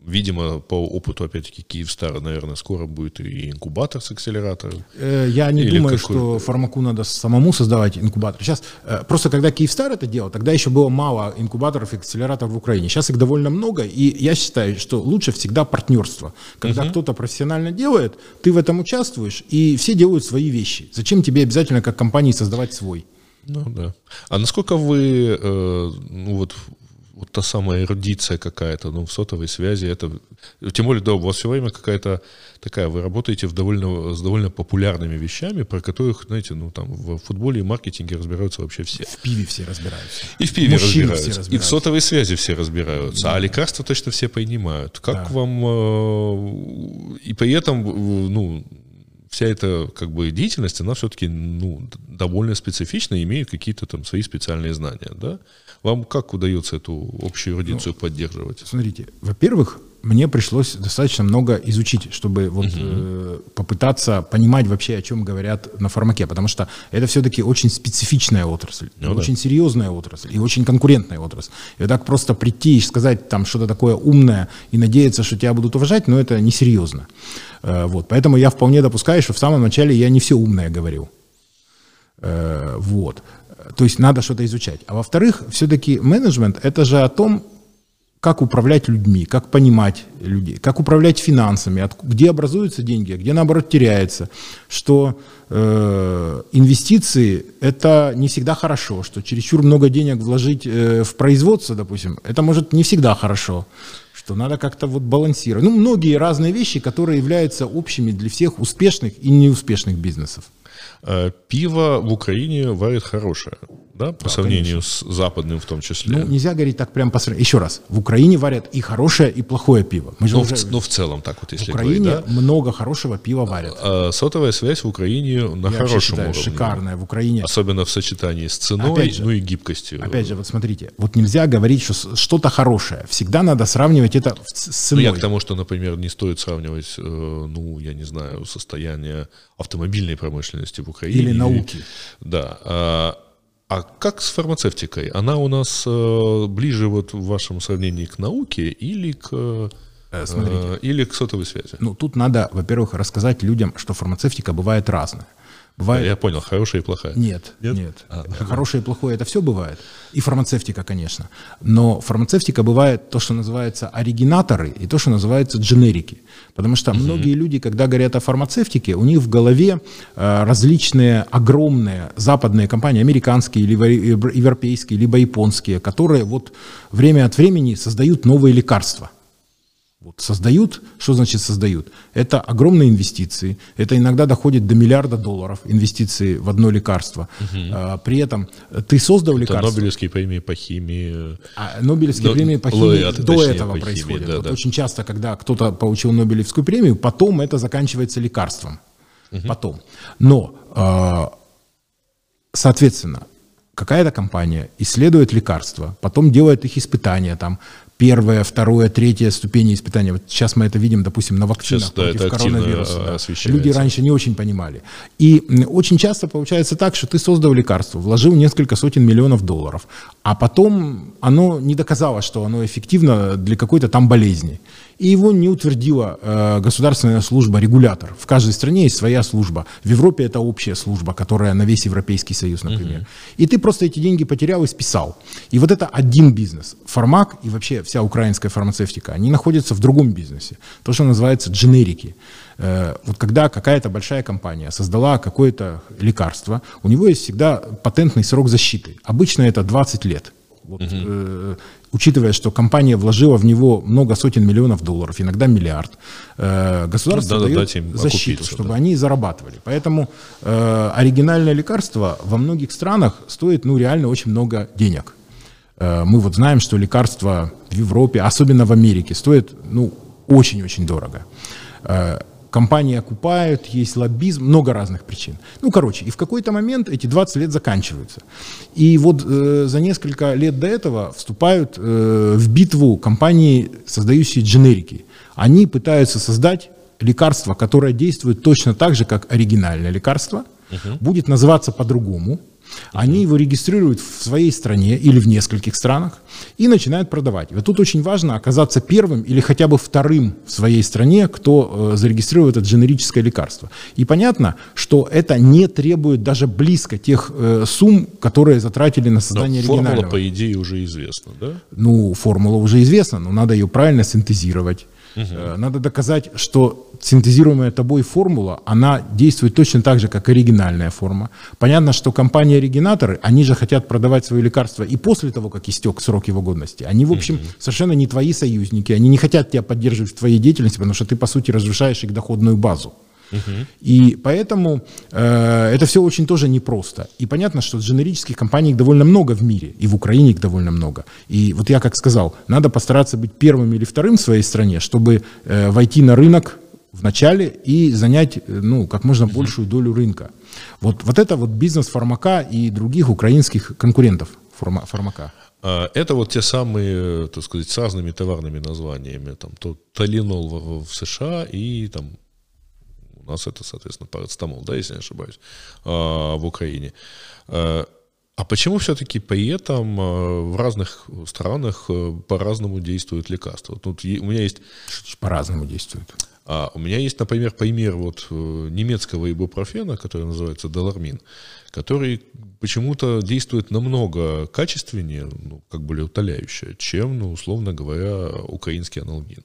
Видимо, по опыту, опять-таки, Киевстара, наверное, скоро будет и инкубатор с акселератором. Э, я не Или думаю, какой... что фармаку надо самому создавать инкубатор. Сейчас, э, просто когда Киевстар это делал, тогда еще было мало инкубаторов и акселераторов в Украине. Сейчас их довольно много, и я считаю, что лучше всегда партнерство. Когда угу. кто-то профессионально делает, ты в этом участвуешь, и все делают свои вещи. Зачем тебе обязательно как компании создавать свой? Ну да. А насколько вы, э, ну вот вот та самая эрудиция какая-то, ну, в сотовой связи, это, тем более, да, у вас все время какая-то такая, вы работаете в довольно, с довольно популярными вещами, про которых, знаете, ну, там, в футболе и маркетинге разбираются вообще все. В пиве все разбираются. И в пиве разбираются, разбираются, и в сотовой связи все разбираются, да. а лекарства точно все понимают. Как да. вам, э, и при этом, ну, вся эта как бы деятельность, она все-таки ну, довольно специфична, имеет какие-то там свои специальные знания, да? Вам как удается эту общую эрудицию ну, поддерживать? Смотрите, во-первых, мне пришлось достаточно много изучить, чтобы вот угу. э, попытаться понимать вообще, о чем говорят на фармаке, потому что это все-таки очень специфичная отрасль, ну, очень да. серьезная отрасль и очень конкурентная отрасль. И так просто прийти и сказать там что-то такое умное и надеяться, что тебя будут уважать, но это несерьезно. Э, вот, поэтому я вполне допускаю, что в самом начале я не все умное говорил. Э, вот. То есть надо что-то изучать. А во-вторых, все-таки менеджмент – это же о том, как управлять людьми, как понимать людей, как управлять финансами, от, где образуются деньги, а где наоборот теряется, что э, инвестиции это не всегда хорошо, что чересчур много денег вложить э, в производство, допустим, это может не всегда хорошо, что надо как-то вот балансировать. Ну, многие разные вещи, которые являются общими для всех успешных и неуспешных бизнесов. Э, пиво в Украине варит хорошее да, по да, сравнению конечно. с западным в том числе. Ну, нельзя говорить так прям по сравнению. Еще раз, в Украине варят и хорошее, и плохое пиво. Мы же ну, уже... в, ну, в целом так вот, если В Украине говорить, да? много хорошего пива варят. А, сотовая связь в Украине на Я хорошем считаю, уровне. шикарная в Украине. Особенно в сочетании с ценой, же, ну и гибкостью. Опять же, вот смотрите, вот нельзя говорить, что что-то хорошее. Всегда надо сравнивать это с ценой. Ну, я к тому, что, например, не стоит сравнивать, э, ну, я не знаю, состояние автомобильной промышленности в Украине. Или науки. Да. А, как с фармацевтикой? Она у нас э, ближе вот в вашем сравнении к науке или к э, э Смотрите. или к сотовой связи? Ну, тут надо, во-первых, рассказать людям, что фармацевтика бывает разная. Бывает... Я понял, хорошая и плохая. Нет, нет. нет. А, хорошее и плохое это все бывает. И фармацевтика, конечно. Но фармацевтика бывает то, что называется оригинаторы, и то, что называется дженерики. Потому что угу. многие люди, когда говорят о фармацевтике, у них в голове э, различные огромные западные компании, американские, либо европейские, либо японские, которые вот время от времени создают новые лекарства – вот создают, что значит создают? Это огромные инвестиции, это иногда доходит до миллиарда долларов инвестиции в одно лекарство. Угу. А, при этом ты создал это лекарство. Нобелевские премии по химии. А Нобелевские Но, премии по химии лауреаты, до этого происходят. Да, вот да. Очень часто, когда кто-то получил Нобелевскую премию, потом это заканчивается лекарством. Угу. Потом. Но, а, соответственно, какая-то компания исследует лекарства, потом делает их испытания, там, первая, вторая, третья ступени испытания. Вот сейчас мы это видим, допустим, на вакцинах сейчас, против да, коронавируса. Да. Люди раньше не очень понимали. И очень часто получается так, что ты создал лекарство, вложил несколько сотен миллионов долларов, а потом оно не доказало, что оно эффективно для какой-то там болезни и его не утвердила э, государственная служба, регулятор. В каждой стране есть своя служба. В Европе это общая служба, которая на весь Европейский Союз, например. Угу. И ты просто эти деньги потерял и списал. И вот это один бизнес. Фармак и вообще вся украинская фармацевтика, они находятся в другом бизнесе. То, что называется дженерики. Э, вот когда какая-то большая компания создала какое-то лекарство, у него есть всегда патентный срок защиты. Обычно это 20 лет. Вот, угу. э, учитывая, что компания вложила в него много сотен миллионов долларов, иногда миллиард, э, государство ну, дает защиту, чтобы да. они зарабатывали. Поэтому э, оригинальное лекарство во многих странах стоит ну, реально очень много денег. Э, мы вот знаем, что лекарства в Европе, особенно в Америке, стоят ну, очень-очень дорого. Э, компании окупают, есть лоббизм, много разных причин. Ну, короче, и в какой-то момент эти 20 лет заканчиваются. И вот э, за несколько лет до этого вступают э, в битву компании, создающие дженерики. Они пытаются создать лекарство, которое действует точно так же, как оригинальное лекарство, угу. будет называться по-другому, они его регистрируют в своей стране или в нескольких странах и начинают продавать. И вот тут очень важно оказаться первым или хотя бы вторым в своей стране, кто э, зарегистрирует это дженерическое лекарство. И понятно, что это не требует даже близко тех э, сумм, которые затратили на создание но оригинального. Формула, по идее, уже известна, да? Ну, формула уже известна, но надо ее правильно синтезировать Угу. Надо доказать, что синтезируемая тобой формула, она действует точно так же, как оригинальная форма. Понятно, что компании-оригинаторы, они же хотят продавать свои лекарства и после того, как истек срок его годности. Они, в общем, угу. совершенно не твои союзники, они не хотят тебя поддерживать в твоей деятельности, потому что ты, по сути, разрушаешь их доходную базу. И поэтому э, это все очень тоже непросто. И понятно, что дженерических компаний довольно много в мире, и в Украине их довольно много. И вот я как сказал, надо постараться быть первым или вторым в своей стране, чтобы э, войти на рынок в начале и занять э, ну, как можно большую долю рынка. Вот, вот это вот бизнес фармака и других украинских конкурентов фармака. А, это вот те самые, так сказать, с разными товарными названиями. Там то талинол в, в США и там у нас это, соответственно, парацетамол, да, если не ошибаюсь, а, в Украине. А, а почему все-таки при этом в разных странах по-разному действуют лекарства? Вот у меня есть... По-разному действуют. А у меня есть, например, пример вот э, немецкого ибупрофена, который называется Делармин, который почему-то действует намного качественнее, ну, как более утоляющее, чем, ну, условно говоря, украинский аналгин.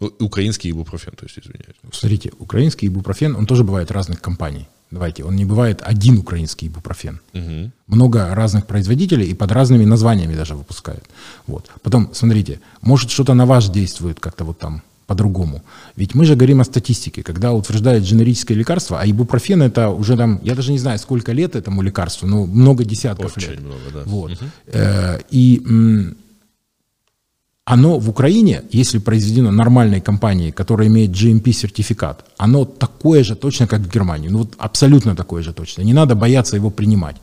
Украинский ибупрофен, то есть, извиняюсь. Смотрите, украинский ибупрофен, он тоже бывает разных компаний. Давайте, он не бывает один украинский ибупрофен. Угу. Много разных производителей и под разными названиями даже выпускают. Вот. Потом, смотрите, может что-то на вас действует как-то вот там по-другому. Ведь мы же говорим о статистике. Когда утверждают генерическое лекарство, а ибупрофен это уже там, я даже не знаю, сколько лет этому лекарству, но много десятков Очень лет. много, да. Вот. Угу. И оно в Украине, если произведено нормальной компанией, которая имеет GMP-сертификат, оно такое же точно, как в Германии. Ну вот абсолютно такое же точно. Не надо бояться его принимать.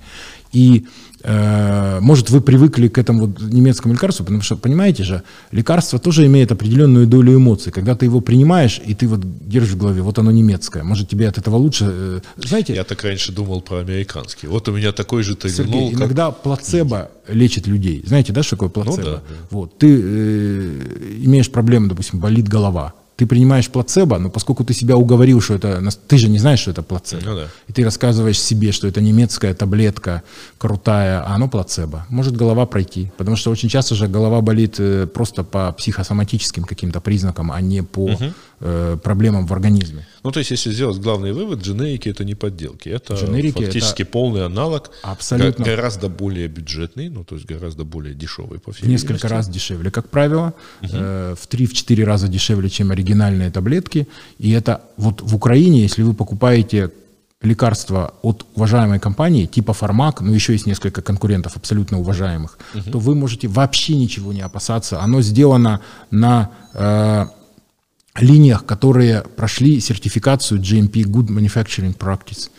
И может, вы привыкли к этому вот немецкому лекарству, потому что, понимаете же, лекарство тоже имеет определенную долю эмоций. Когда ты его принимаешь, и ты вот держишь в голове, вот оно немецкое, может, тебе от этого лучше, э, знаете... Я так раньше думал про американский. Вот у меня такой же Сергей, как... иногда плацебо лечит людей. Знаете, да, что такое плацебо? Ну, да, да. Вот, ты э, имеешь проблему, допустим, болит голова ты принимаешь плацебо, но поскольку ты себя уговорил, что это... Ты же не знаешь, что это плацебо. Ну, да. И ты рассказываешь себе, что это немецкая таблетка крутая, а оно плацебо. Может голова пройти. Потому что очень часто же голова болит э, просто по психосоматическим каким-то признакам, а не по угу. Э, проблемам в организме. Ну, то есть, если сделать главный вывод, дженерики это не подделки. Это дженерики фактически это полный аналог, абсолютно гораздо более бюджетный, ну, то есть гораздо более дешевый, по всей Несколько видимости. раз дешевле, как правило. Угу. Э, в 3-4 раза дешевле, чем оригинальные таблетки. И это вот в Украине, если вы покупаете лекарства от уважаемой компании, типа Фармак, ну еще есть несколько конкурентов абсолютно уважаемых, угу. то вы можете вообще ничего не опасаться. Оно сделано на... Э, линиях, которые прошли сертификацию GMP, Good Manufacturing Practice,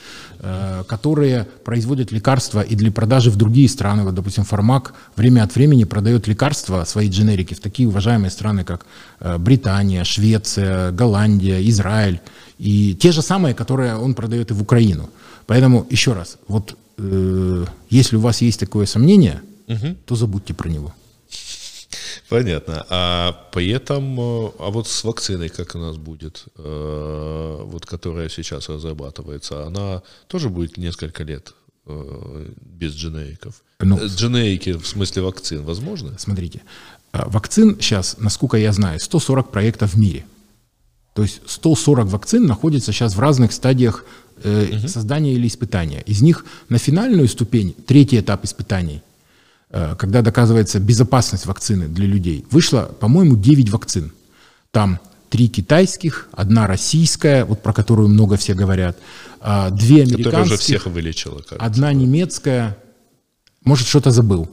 э, которые производят лекарства и для продажи в другие страны. Вот, допустим, Фармак время от времени продает лекарства, свои дженерики, в такие уважаемые страны, как э, Британия, Швеция, Голландия, Израиль. И те же самые, которые он продает и в Украину. Поэтому, еще раз, вот э, если у вас есть такое сомнение, угу. то забудьте про него. Понятно. А при этом, э, а вот с вакциной как у нас будет, э, вот которая сейчас разрабатывается, она тоже будет несколько лет э, без дженериков? Ну, Дженерики в смысле вакцин возможно? Смотрите, вакцин сейчас, насколько я знаю, 140 проектов в мире. То есть 140 вакцин находятся сейчас в разных стадиях э, угу. создания или испытания. Из них на финальную ступень, третий этап испытаний – когда доказывается безопасность вакцины для людей, вышло, по-моему, 9 вакцин. Там три китайских, одна российская, вот про которую много все говорят, а, две американских, Которая уже всех вылечила. Кажется. одна немецкая, может, что-то забыл.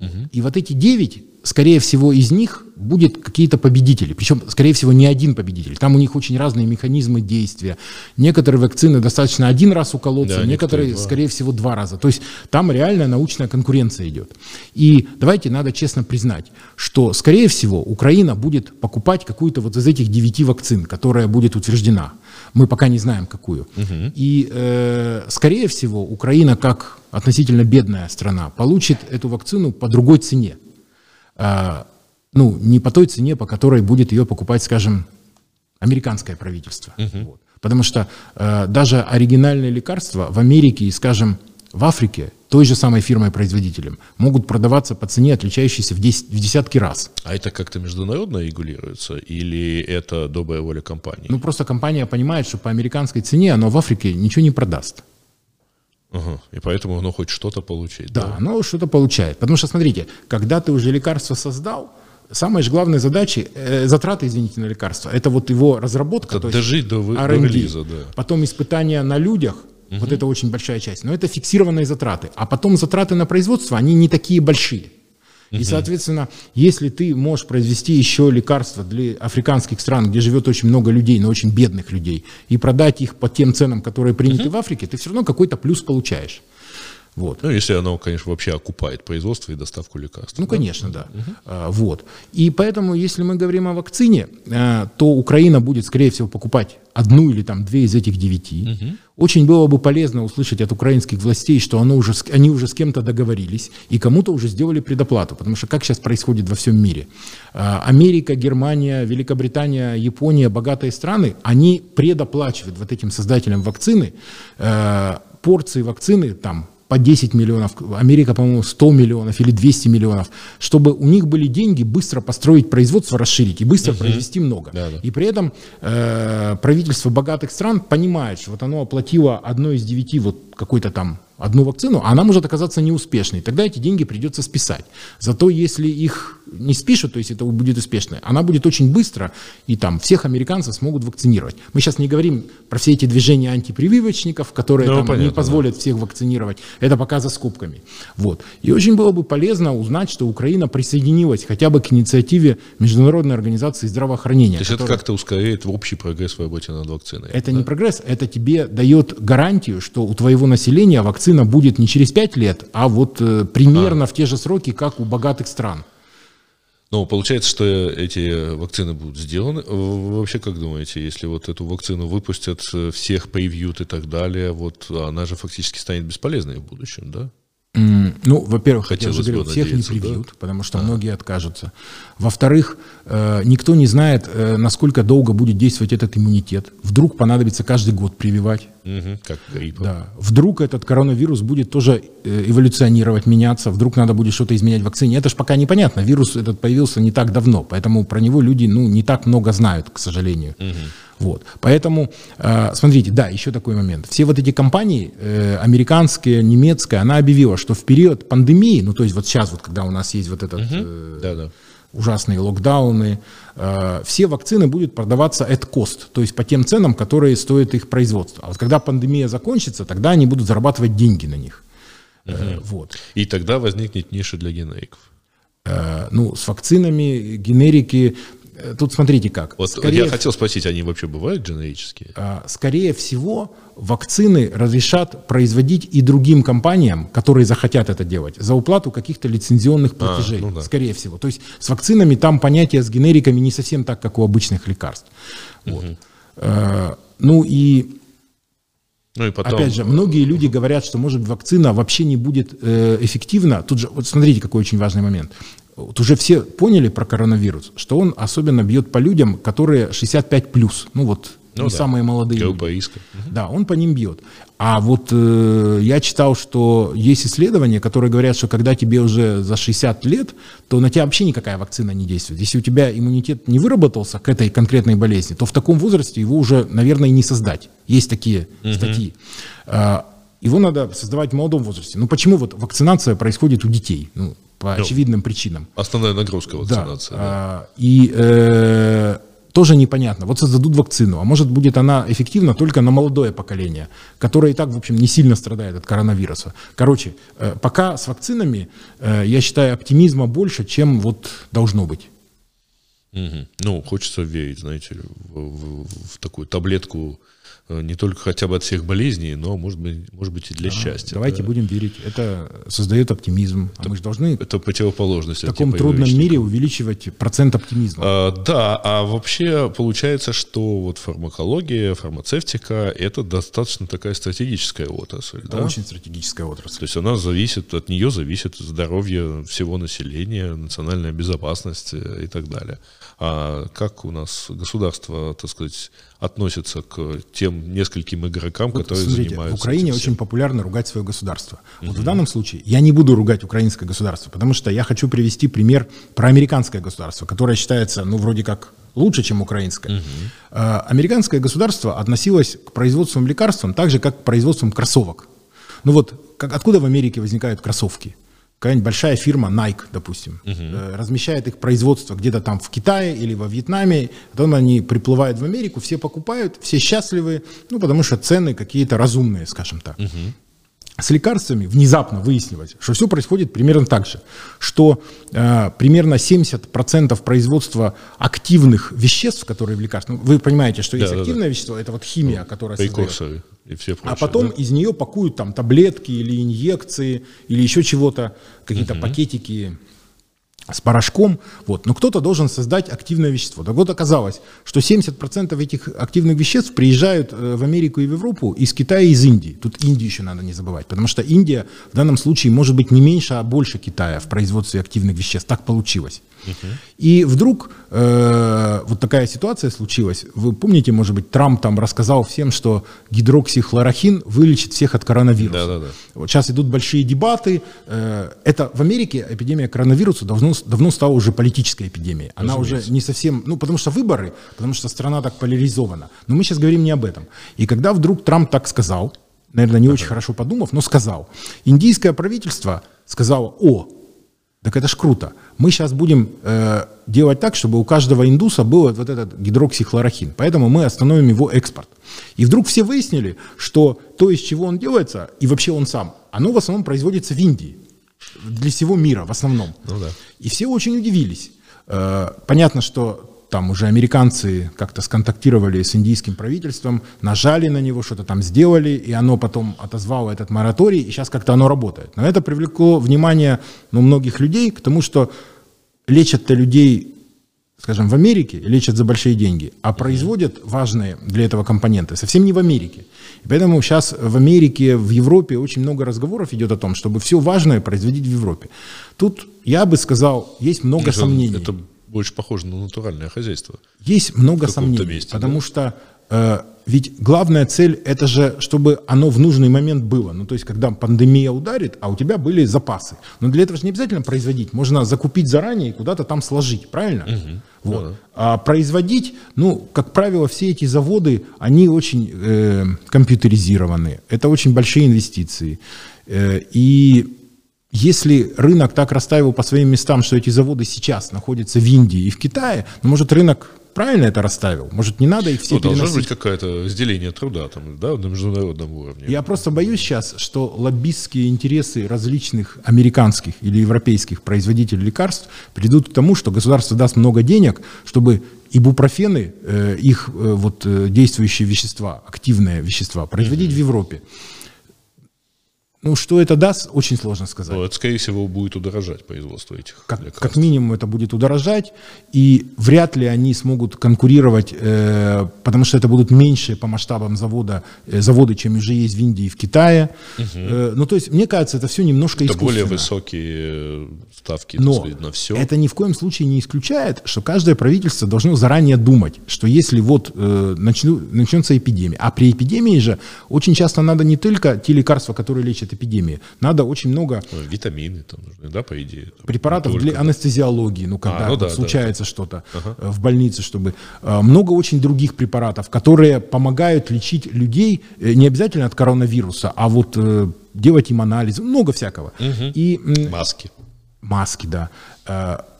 Угу. И вот эти девять скорее всего, из них будет какие-то победители. Причем, скорее всего, не один победитель. Там у них очень разные механизмы действия. Некоторые вакцины достаточно один раз уколоться, да, некоторые, некоторые скорее всего, два раза. То есть там реальная научная конкуренция идет. И давайте надо честно признать, что, скорее всего, Украина будет покупать какую-то вот из этих девяти вакцин, которая будет утверждена. Мы пока не знаем, какую. Угу. И, э, скорее всего, Украина, как относительно бедная страна, получит эту вакцину по другой цене. А, ну, не по той цене, по которой будет ее покупать, скажем, американское правительство. Угу. Вот. Потому что э, даже оригинальные лекарства в Америке и, скажем, в Африке той же самой фирмой-производителем могут продаваться по цене, отличающейся в, 10, в десятки раз. А это как-то международно регулируется или это добрая воля компании? Ну, просто компания понимает, что по американской цене оно в Африке ничего не продаст. Угу. И поэтому оно хоть что-то получает. Да, да, оно что-то получает. Потому что, смотрите, когда ты уже лекарство создал, самая же главная задача, э, затраты, извините, на лекарство, это вот его разработка. Это дожить до, до релиза, да. Потом испытания на людях, угу. вот это очень большая часть. Но это фиксированные затраты. А потом затраты на производство, они не такие большие. И, соответственно, если ты можешь произвести еще лекарства для африканских стран, где живет очень много людей, но очень бедных людей, и продать их по тем ценам, которые приняты в Африке, ты все равно какой-то плюс получаешь. Вот. Ну, если оно, конечно, вообще окупает производство и доставку лекарств. Ну, да? конечно, да. А, вот. И поэтому, если мы говорим о вакцине, а, то Украина будет, скорее всего, покупать одну или там две из этих девяти. Очень было бы полезно услышать от украинских властей, что оно уже, они уже с кем-то договорились и кому-то уже сделали предоплату. Потому что как сейчас происходит во всем мире? А, Америка, Германия, Великобритания, Япония, богатые страны, они предоплачивают вот этим создателям вакцины э, порции вакцины там по 10 миллионов, Америка, по-моему, 100 миллионов или 200 миллионов, чтобы у них были деньги быстро построить производство, расширить и быстро произвести много. Да, да. И при этом э, правительство богатых стран понимает, что вот оно оплатило одно из девяти вот какой-то там одну вакцину, а она может оказаться неуспешной. Тогда эти деньги придется списать. Зато если их не спишут, то есть это будет успешно, она будет очень быстро, и там всех американцев смогут вакцинировать. Мы сейчас не говорим про все эти движения антипрививочников, которые Ну, там, понятно, не да. позволят всех вакцинировать. Это пока за скобками. Вот. И очень было бы полезно узнать, что Украина присоединилась хотя бы к инициативе Международной организации здравоохранения. То есть это которая- как-то ускоряет общий прогресс в работе над вакциной. это не прогресс, это тебе дает гарантию, что у твоего населения вакцина будет не через 5 лет, а вот э, примерно в те же сроки, как у богатых стран. Ну, получается, что эти вакцины будут сделаны. Вы вообще как думаете, если вот эту вакцину выпустят, э, всех привьют и так далее, вот она же фактически станет бесполезной в будущем, да? Ну, во-первых, я уже говорил, всех не надеяться, да? привьют, потому что многие откажутся. Во-вторых, э, никто не знает, э, насколько долго будет действовать этот иммунитет. Вдруг понадобится каждый год прививать. Мгм, как грипп. Да. Вдруг этот коронавирус будет тоже э, эволюционировать, меняться, вдруг надо будет что-то изменять в вакцине. Это же пока непонятно. Вирус этот появился не так давно, поэтому про него люди ну, не так много знают, к сожалению. Вот. Поэтому, э, смотрите, да, еще такой момент. Все вот эти компании, э, американские, немецкая, она объявила, что в период пандемии, ну то есть вот сейчас, вот, когда у нас есть вот этот э, Да-да. ужасные локдауны, э, все вакцины будут продаваться at cost, то есть по тем ценам, которые стоит их производство. А вот когда пандемия закончится, тогда они будут зарабатывать деньги на них. Э, Вот. И тогда возникнет ниша для генериков. Э, Ну, с вакцинами, генерики, тут смотрите как. Вот Скорее я хотел спросить, они вообще бывают генерические? А, Скорее всего, вакцины разрешат производить и другим компаниям, которые захотят это делать, за уплату каких-то лицензионных платежей. ну да. Скорее всего. То есть с вакцинами там понятие с генериками не совсем так, как у обычных лекарств. Вот. Э, Ну и Ну и потом... Опять же, многие люди говорят, что, может, вакцина вообще не будет э, эффективна. Тут же, вот смотрите, какой очень важный момент. Вот уже все поняли про коронавирус, что он особенно бьет по людям, которые 65 плюс. Ну вот, Ну не да. самые молодые. люди. Риска. Да, он по ним бьет. А вот э, я читал, что есть исследования, которые говорят, что когда тебе уже за 60 лет, то на тебя вообще никакая вакцина не действует. Если у тебя иммунитет не выработался к этой конкретной болезни, то в таком возрасте его уже, наверное, не создать. Есть такие статьи. А, его надо создавать в молодом возрасте. Ну почему вот вакцинация происходит у детей? Ну, по очевидным причинам. Основная нагрузка вакцинации. да. А, и э, тоже непонятно. Вот создадут вакцину, а может будет она эффективна только на молодое поколение, которое и так, в общем, не сильно страдает от коронавируса. Короче, э, пока с вакцинами, э, я считаю, оптимизма больше, чем вот должно быть. Мгм. Ну, хочется верить, знаете, в, в- в такую таблетку не только хотя бы от всех болезней, но, может быть, может быть и для счастья. Давайте да. будем верить. Это создает оптимизм. А мы же должны Это противоположность. в таком трудном мире увеличивать процент оптимизма. А, да, а вообще получается, что вот фармакология, фармацевтика – это достаточно такая стратегическая отрасль. Это да? очень стратегическая отрасль. То есть она зависит, от нее зависит здоровье всего населения, национальная безопасность э, и так далее. А как у нас государство, так сказать, относится к тем нескольким игрокам, Вот которые смотрите, занимаются в Украине очень популярно ругать свое государство. Вот в данном случае я не буду ругать украинское государство, потому что я хочу привести пример про американское государство, которое считается, ну, вроде как лучше, чем украинское. А, Американское государство относилось к производствам лекарствам так же, как к производствам кроссовок. Ну вот, как, откуда в Америке возникают кроссовки? Какая-нибудь большая фирма Nike, допустим, э, размещает их производство где-то там в Китае или во Вьетнаме, потом они приплывают в Америку, все покупают, все счастливы, ну потому что цены какие-то разумные, скажем так. с лекарствами внезапно выяснилось, что все происходит примерно так же, что э, примерно 70% производства активных веществ, которые в лекарствах, ну, вы понимаете, что да, есть да, активное да. вещество, это вот химия, ну, которая создает. И все прочее, а потом да? из нее пакуют там таблетки или инъекции, или еще чего-то, какие-то угу. пакетики с порошком, вот. но кто-то должен создать активное вещество. Так вот оказалось, что 70% этих активных веществ приезжают э, в Америку и в Европу из Китая и из Индии. Тут Индию еще надо не забывать, потому что Индия в данном случае может быть не меньше, а больше Китая в производстве активных веществ. Так получилось. И вдруг э, вот такая ситуация случилась. Вы помните, может быть, Трамп там рассказал всем, что гидроксихлорохин вылечит всех от коронавируса. Да, да, да. Вот сейчас идут большие дебаты. Э, это в Америке эпидемия коронавируса давно, давно стала уже политической эпидемией. Она Разумеется. уже не совсем, ну потому что выборы, потому что страна так поляризована. Но мы сейчас говорим не об этом. И когда вдруг Трамп так сказал, наверное, не очень хорошо подумав, но сказал, индийское правительство сказало, о, так это ж круто. Мы сейчас будем э, делать так, чтобы у каждого индуса был вот этот гидроксихлорохин. Поэтому мы остановим его экспорт. И вдруг все выяснили, что то, из чего он делается, и вообще он сам, оно в основном производится в Индии. Для всего мира в основном. Ну, да. И все очень удивились. Э, понятно, что там уже американцы как-то сконтактировали с индийским правительством, нажали на него, что-то там сделали, и оно потом отозвало этот мораторий, и сейчас как-то оно работает. Но это привлекло внимание ну, многих людей к тому, что лечат-то людей, скажем, в Америке, лечат за большие деньги, а производят важные для этого компоненты совсем не в Америке. И поэтому сейчас в Америке, в Европе очень много разговоров идет о том, чтобы все важное производить в Европе. Тут, я бы сказал, есть много это, сомнений. Это больше похоже на натуральное хозяйство. Есть много сомнений, месте, потому да? что э, ведь главная цель это же, чтобы оно в нужный момент было. Ну, то есть, когда пандемия ударит, а у тебя были запасы. Но для этого же не обязательно производить. Можно закупить заранее и куда-то там сложить, правильно? Угу. Вот. Да, да. А производить, ну, как правило, все эти заводы, они очень э, компьютеризированы. Это очень большие инвестиции. Э, и если рынок так расставил по своим местам, что эти заводы сейчас находятся в Индии и в Китае, ну, может, рынок правильно это расставил? Может, не надо их все ну, переносить? должно быть какое-то разделение труда там, да, на международном уровне. Я просто боюсь сейчас, что лоббистские интересы различных американских или европейских производителей лекарств придут к тому, что государство даст много денег, чтобы ибупрофены, э, их э, вот, э, действующие вещества, активные вещества, производить mm-hmm. в Европе. Ну, что это даст, очень сложно сказать. Ну, это, скорее всего, будет удорожать производство этих как, лекарств. Как минимум это будет удорожать, и вряд ли они смогут конкурировать, э, потому что это будут меньшие по масштабам завода, э, заводы, чем уже есть в Индии и в Китае. Угу. Э, ну, то есть, мне кажется, это все немножко это более высокие ставки Но сказать, на все. это ни в коем случае не исключает, что каждое правительство должно заранее думать, что если вот э, начну, начнется эпидемия, а при эпидемии же очень часто надо не только те лекарства, которые лечат эпидемии. Надо очень много... Ну, витамины там нужны, да, по идее? Там, препаратов для да. анестезиологии, ну, когда а, ну, да, случается да. что-то ага. Э, в больнице, чтобы... Э, много очень других препаратов, которые помогают лечить людей э, не обязательно от коронавируса, а вот делать им анализы, много всякого. Угу. И, маски. Маски, да.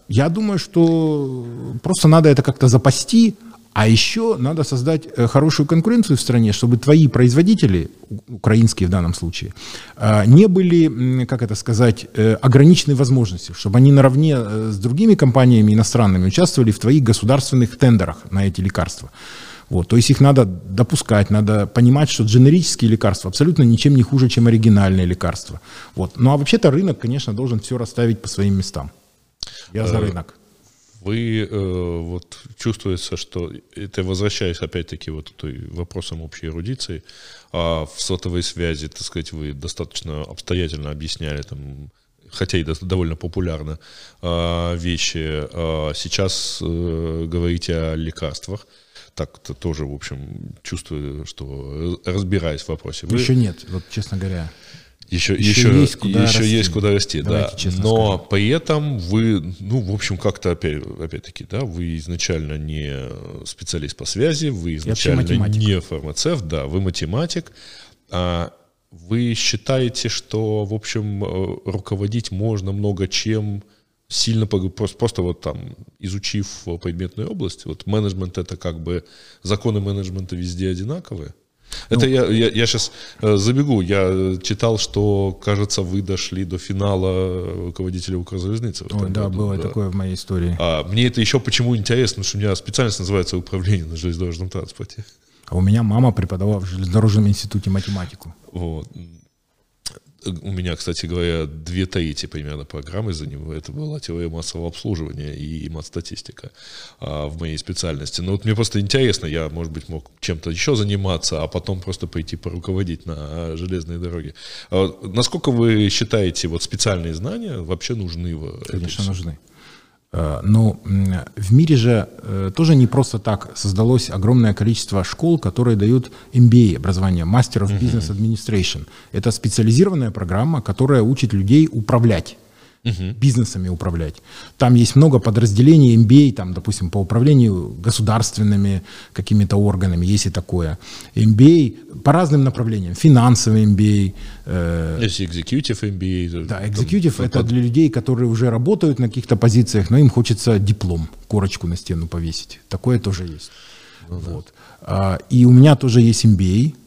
Я думаю, что просто надо это как-то запасти, а еще надо создать э, хорошую конкуренцию в стране, чтобы твои производители, украинские в данном случае, э, не были, как это сказать, э, ограничены возможностью, чтобы они наравне с другими компаниями иностранными участвовали в твоих государственных тендерах на эти лекарства. Вот, то есть их надо допускать, надо понимать, что дженерические лекарства абсолютно ничем не хуже, чем оригинальные лекарства. Вот. Ну а вообще-то рынок, конечно, должен все расставить по своим местам. Я за рынок вы э, вот чувствуется, что это возвращаясь опять-таки вот к вопросам общей эрудиции, а в сотовой связи, так сказать, вы достаточно обстоятельно объясняли там хотя и довольно популярно, а, вещи. А сейчас э, говорите о лекарствах. Так-то тоже, в общем, чувствую, что разбираясь в вопросе. Вы... Еще нет, вот честно говоря. Еще, еще, еще, есть, куда еще расти. есть куда расти, Давайте да. Но скажем. при этом вы, ну, в общем, как-то опять, опять-таки, да, вы изначально не специалист по связи, вы изначально не фармацевт, да, вы математик. А вы считаете, что, в общем, э, руководить можно много чем, сильно просто, просто вот там изучив предметную область, вот менеджмент это как бы законы менеджмента везде одинаковые. Это ну, я, я, я сейчас э, забегу. Я читал, что, кажется, вы дошли до финала руководителя Укрзалезницы. Ой, да, году, было да. такое в моей истории. А, мне это еще почему интересно, что у меня специальность называется управление на железнодорожном транспорте. А у меня мама преподавала в железнодорожном институте математику. Вот у меня, кстати говоря, две трети примерно программы за него. Это была теория массового обслуживания и мат-статистика а, в моей специальности. Но вот мне просто интересно, я, может быть, мог чем-то еще заниматься, а потом просто пойти поруководить на железные дороги. А, насколько вы считаете, вот специальные знания вообще нужны? В Конечно, нужны. Э, но в мире же э, тоже не просто так создалось огромное количество школ, которые дают MBA, образование Master of Business Administration. Это специализированная программа, которая учит людей управлять угу. бизнесами управлять. Там есть много подразделений MBA, там, допустим, по управлению государственными какими-то органами, есть и такое. MBA по разным направлениям. Финансовый MBA. Э, есть executive MBA. Да, executive там, это под... для людей, которые уже работают на каких-то позициях, но им хочется диплом, корочку на стену повесить. Такое тоже есть. Ну, вот. да. а, и у меня тоже есть MBA э,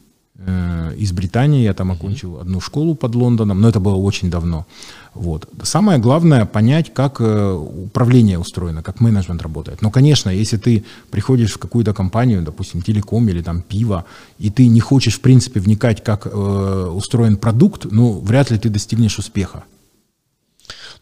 из Британии. Я там окончил одну школу под Лондоном, но это было очень давно. Вот. Самое главное понять, как э, управление устроено, как менеджмент работает. Но, конечно, если ты приходишь в какую-то компанию, допустим, телеком или там пиво, и ты не хочешь, в принципе, вникать, как э, устроен продукт, ну, вряд ли ты достигнешь успеха.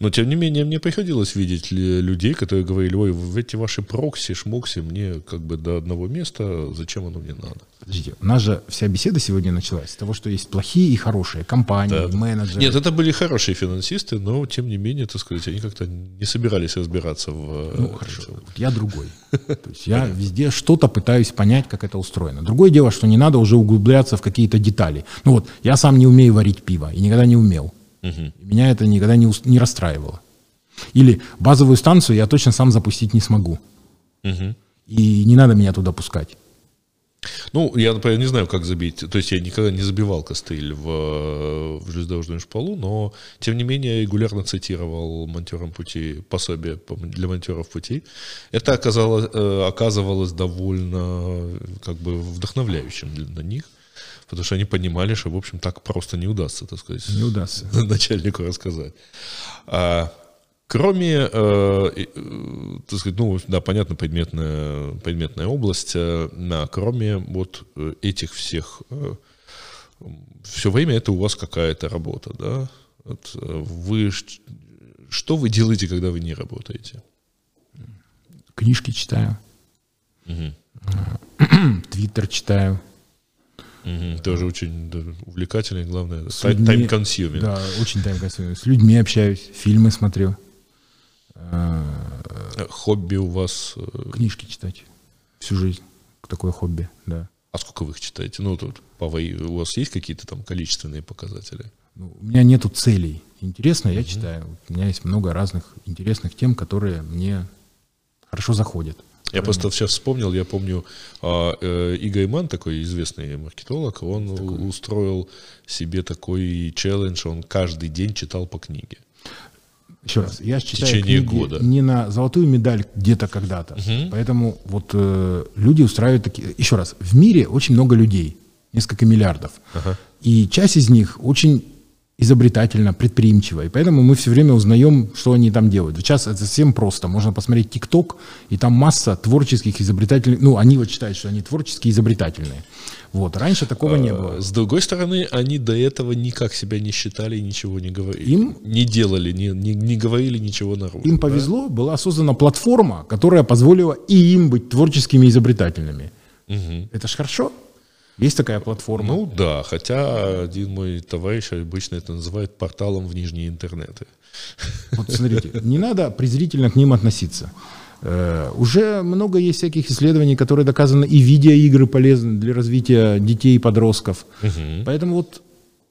Но, тем не менее, мне приходилось видеть людей, которые говорили, ой, в эти ваши прокси, шмокси, мне как бы до одного места, зачем оно мне надо? Подождите, у нас же вся беседа сегодня началась с того, что есть плохие и хорошие компании, да. менеджеры. Нет, это были хорошие финансисты, но, тем не менее, так сказать, они как-то не собирались разбираться в... Ну, хорошо, я другой. То есть я везде что-то пытаюсь понять, как это устроено. Другое дело, что не надо уже углубляться в какие-то детали. Ну вот, я сам не умею варить пиво и никогда не умел. Угу. Меня это никогда не, не расстраивало. Или базовую станцию я точно сам запустить не смогу. Угу. И не надо меня туда пускать. Ну, я, например, не знаю, как забить. То есть я никогда не забивал костыль в, в железнодорожную шпалу, но, тем не менее, я регулярно цитировал монтерам пути, пособие для монтеров пути. Это оказалось, э, оказывалось довольно как бы вдохновляющим для них потому что они понимали, что, в общем, так просто не удастся, так сказать, не удастся. начальнику рассказать. А, кроме, э, э, так сказать, ну, да, понятно, предметная, предметная область, э, да, кроме вот э, этих всех, э, все время это у вас какая-то работа, да? Вот, э, вы, что вы делаете, когда вы не работаете? Книжки читаю. Твиттер читаю. Угу, тоже очень да, увлекательный, главное, time-consuming. Да, очень time-consuming. С людьми общаюсь, фильмы смотрю. Э, хобби у вас? Э, Книжки читать всю жизнь. Такое хобби, да. А сколько вы их читаете? Ну, тут по, у вас есть какие-то там количественные показатели? Ну, у меня нету целей. Интересно, я читаю. У меня есть много разных интересных тем, которые мне хорошо заходят. Я просто сейчас вспомнил, я помню, а, э, Игорь Ман, такой известный маркетолог, он такой. устроил себе такой челлендж, он каждый день читал по книге. Еще раз, я читаю книги года. не на золотую медаль где-то когда-то, угу. поэтому вот э, люди устраивают такие... Еще раз, в мире очень много людей, несколько миллиардов, ага. и часть из них очень изобретательно, предприимчиво. И поэтому мы все время узнаем, что они там делают. Сейчас это совсем просто. Можно посмотреть ТикТок, и там масса творческих, изобретательных... Ну, они вот считают, что они творческие, изобретательные. Вот. Раньше такого не было. С другой стороны, они до этого никак себя не считали и ничего не говорили. Им не делали, не, не, не говорили ничего наружу. Им да? повезло, была создана платформа, которая позволила и им быть творческими изобретательными. Угу. Это ж хорошо. Есть такая платформа? Ну да, хотя один мой товарищ обычно это называет порталом в нижние интернеты. Вот смотрите, не надо презрительно к ним относиться. Uh, уже много есть всяких исследований, которые доказаны, и видеоигры полезны для развития детей и подростков. Угу. Поэтому вот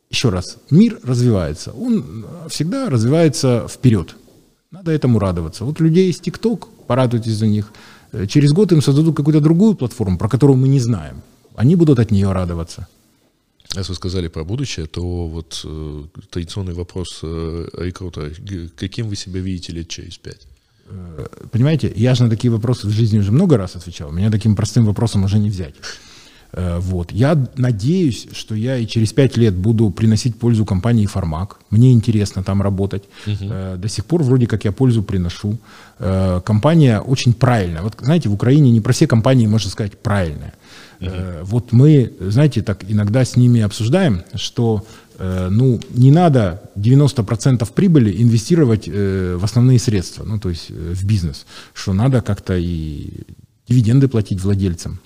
еще раз, мир развивается, он всегда развивается вперед. Надо этому радоваться. Вот людей есть ТикТок, порадуйтесь за них. Э, через год им создадут какую-то другую платформу, про которую мы не знаем они будут от нее радоваться. Если вы сказали про будущее, то вот э, традиционный вопрос э, рекрута. Каким вы себя видите лет через пять? Э, понимаете, я же на такие вопросы в жизни уже много раз отвечал. Меня таким простым вопросом уже не взять. Э, вот. Я надеюсь, что я и через пять лет буду приносить пользу компании «Фармак». Мне интересно там работать. Угу. До сих пор вроде как я пользу приношу. Компания очень правильная. Вот знаете, в Украине не про все компании, можно сказать, правильная. Угу. Вот мы, знаете, так иногда с ними обсуждаем, что ну, не надо 90% прибыли инвестировать в основные средства, ну, то есть в бизнес, что надо как-то и дивиденды платить владельцам.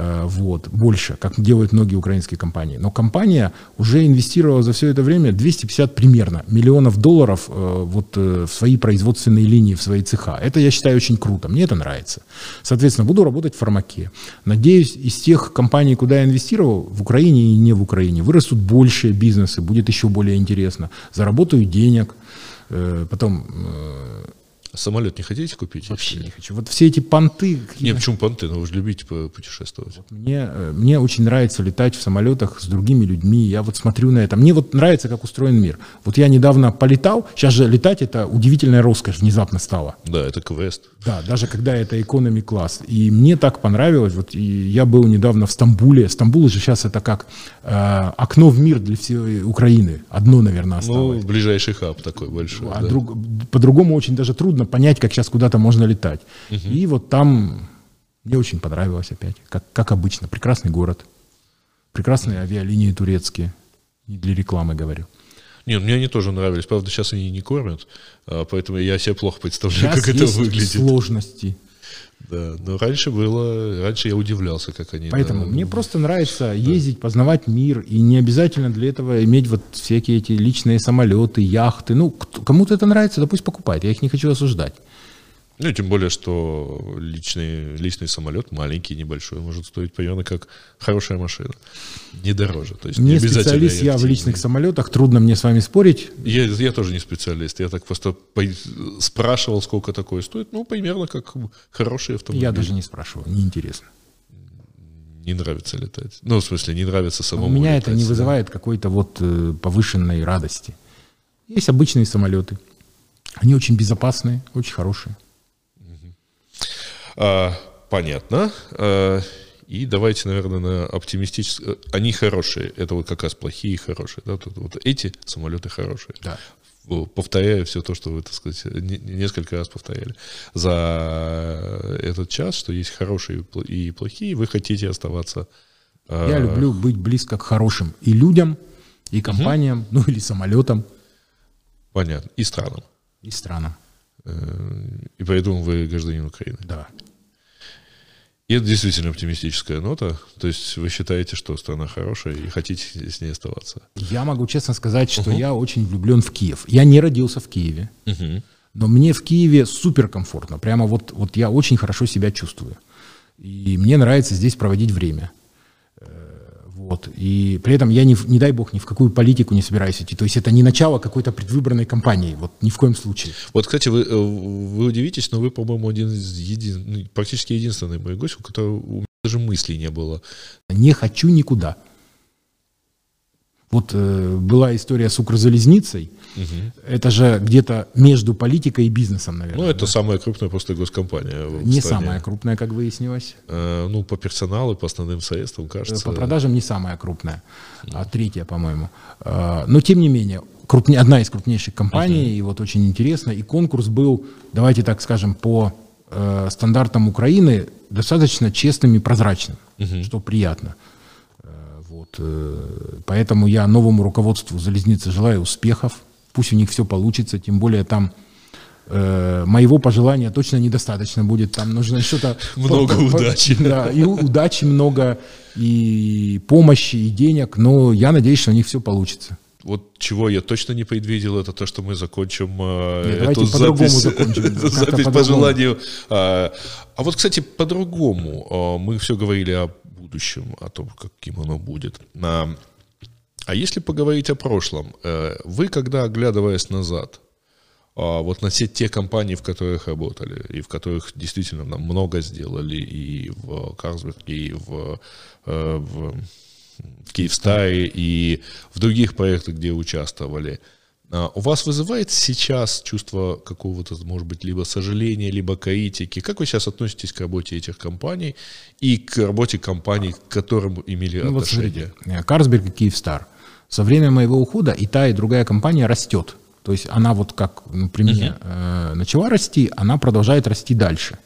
Э, вот, больше, как делают многие украинские компании. Но компания уже инвестировала за все это время 250 примерно миллионов долларов э, вот, э, в свои производственные линии, в свои цеха. Это, я считаю, очень круто. Мне это нравится. Соответственно, буду работать в фармаке. Надеюсь, из тех компаний, куда я инвестировал, в Украине и не в Украине, вырастут большие бизнесы, будет еще более интересно. Заработаю денег, потом Самолет не хотите купить? Вообще не хочу. Вот все эти понты... Не, почему понты? Ну, вы же любите путешествовать. Вот мне, э, мне очень нравится летать в самолетах с другими людьми. Я вот смотрю на это. Мне вот нравится, как устроен мир. Вот я недавно полетал. Сейчас же летать это удивительная роскошь внезапно стала. Да, это квест. Да, даже когда это экономи класс. И мне так понравилось. Вот и я был недавно в Стамбуле. Стамбул же сейчас это как э, окно в мир для всей Украины. Одно, наверное, ну, осталось. Ну, ближайший хаб такой большой. А да. друг, по-другому очень даже трудно понять, как сейчас куда-то можно летать. Угу. И вот там мне очень понравилось опять, как, как обычно. Прекрасный город, прекрасные авиалинии турецкие. Не для рекламы говорю. Нет, мне они тоже нравились. Правда, сейчас они не кормят, а, поэтому я себе плохо представляю, сейчас как это выглядит. сложности. Да, но раньше было, раньше я удивлялся, как они. Поэтому да, мне просто нравится ездить, познавать мир, и не обязательно для этого иметь вот всякие эти личные самолеты, яхты. Ну, кому-то это нравится, да пусть покупает, я их не хочу осуждать. Ну, тем более, что личный, личный самолет, маленький, небольшой, может стоить примерно как хорошая машина. Не дороже. То есть не, не специалист я в личных самолетах, трудно мне с вами спорить. Я, я тоже не специалист. Я так просто по... спрашивал, сколько такое стоит. Ну, примерно как хороший автомобиль. Я даже не спрашивал, неинтересно. Не нравится летать. Ну, в смысле, не нравится самому У меня летать, это не вызывает да? какой-то вот э, повышенной радости. Есть обычные самолеты. Они очень безопасные, очень хорошие. А, понятно. А, и давайте, наверное, на оптимистическое. Они хорошие. Это вот как раз плохие и хорошие. Да? Вот, вот эти самолеты хорошие. Да. Повторяю все то, что вы, так сказать, несколько раз повторяли. За этот час, что есть хорошие и плохие, вы хотите оставаться. А, Я люблю быть близко к хорошим и людям, и компаниям, угу. ну или самолетам. Понятно. И странам. И странам. Э, и поэтому вы гражданин Украины. Да. И это действительно оптимистическая нота. То есть вы считаете, что страна хорошая и хотите с ней оставаться? Я могу честно сказать, что uh-huh. я очень влюблен в Киев. Я не родился в Киеве, uh-huh. но мне в Киеве супер комфортно. Прямо вот, вот я очень хорошо себя чувствую. И мне нравится здесь проводить время. Вот. И при этом я, не, не дай бог, ни в какую политику не собираюсь идти. То есть это не начало какой-то предвыборной кампании, вот ни в коем случае. Вот, кстати, вы, э, вы удивитесь, но вы, по-моему, один из един, ну, практически единственный мой гость, у которого у меня даже мыслей не было. Не хочу никуда. Вот э, была история с Укрзалезницей. Угу. Это же где-то между политикой и бизнесом, наверное. Ну, это да? самая крупная просто госкомпания. Не стране. самая крупная, как выяснилось. Э, ну, по персоналу, по основным средствам, кажется. По продажам не самая крупная, а третья, по-моему. Э, но, тем не менее, крупне, одна из крупнейших компаний, угу. и вот очень интересно. И конкурс был, давайте так скажем, по э, стандартам Украины достаточно честным и прозрачным, угу. что приятно. Вот, э, поэтому я новому руководству залезницы желаю успехов. Пусть у них все получится, тем более там э, моего пожелания точно недостаточно будет. Там нужно что-то... Много по, удачи. Да, и удачи много, и помощи, и денег, но я надеюсь, что у них все получится. Вот чего я точно не предвидел, это то, что мы закончим э, Нет, эту запись, закончим, запись по, по желанию. А, а вот, кстати, по-другому. А, мы все говорили о будущем, о том, каким оно будет. А, а если поговорить о прошлом, э, вы, когда, оглядываясь назад, а, вот на все те компании, в которых работали, и в которых действительно нам много сделали, и в Карлсберге, и в, э, в, Киевстаре, и в других проектах, где участвовали, у вас вызывает сейчас чувство какого-то, может быть, либо сожаления, либо критики? Как вы сейчас относитесь к работе этих компаний и к работе компаний, к которым имели ну, отношение? Вот смотрите, Карсберг и Киевстар. Со времени моего ухода и та, и другая компания растет. То есть она вот как ну, при мне uh-huh. э, начала расти, она продолжает расти дальше.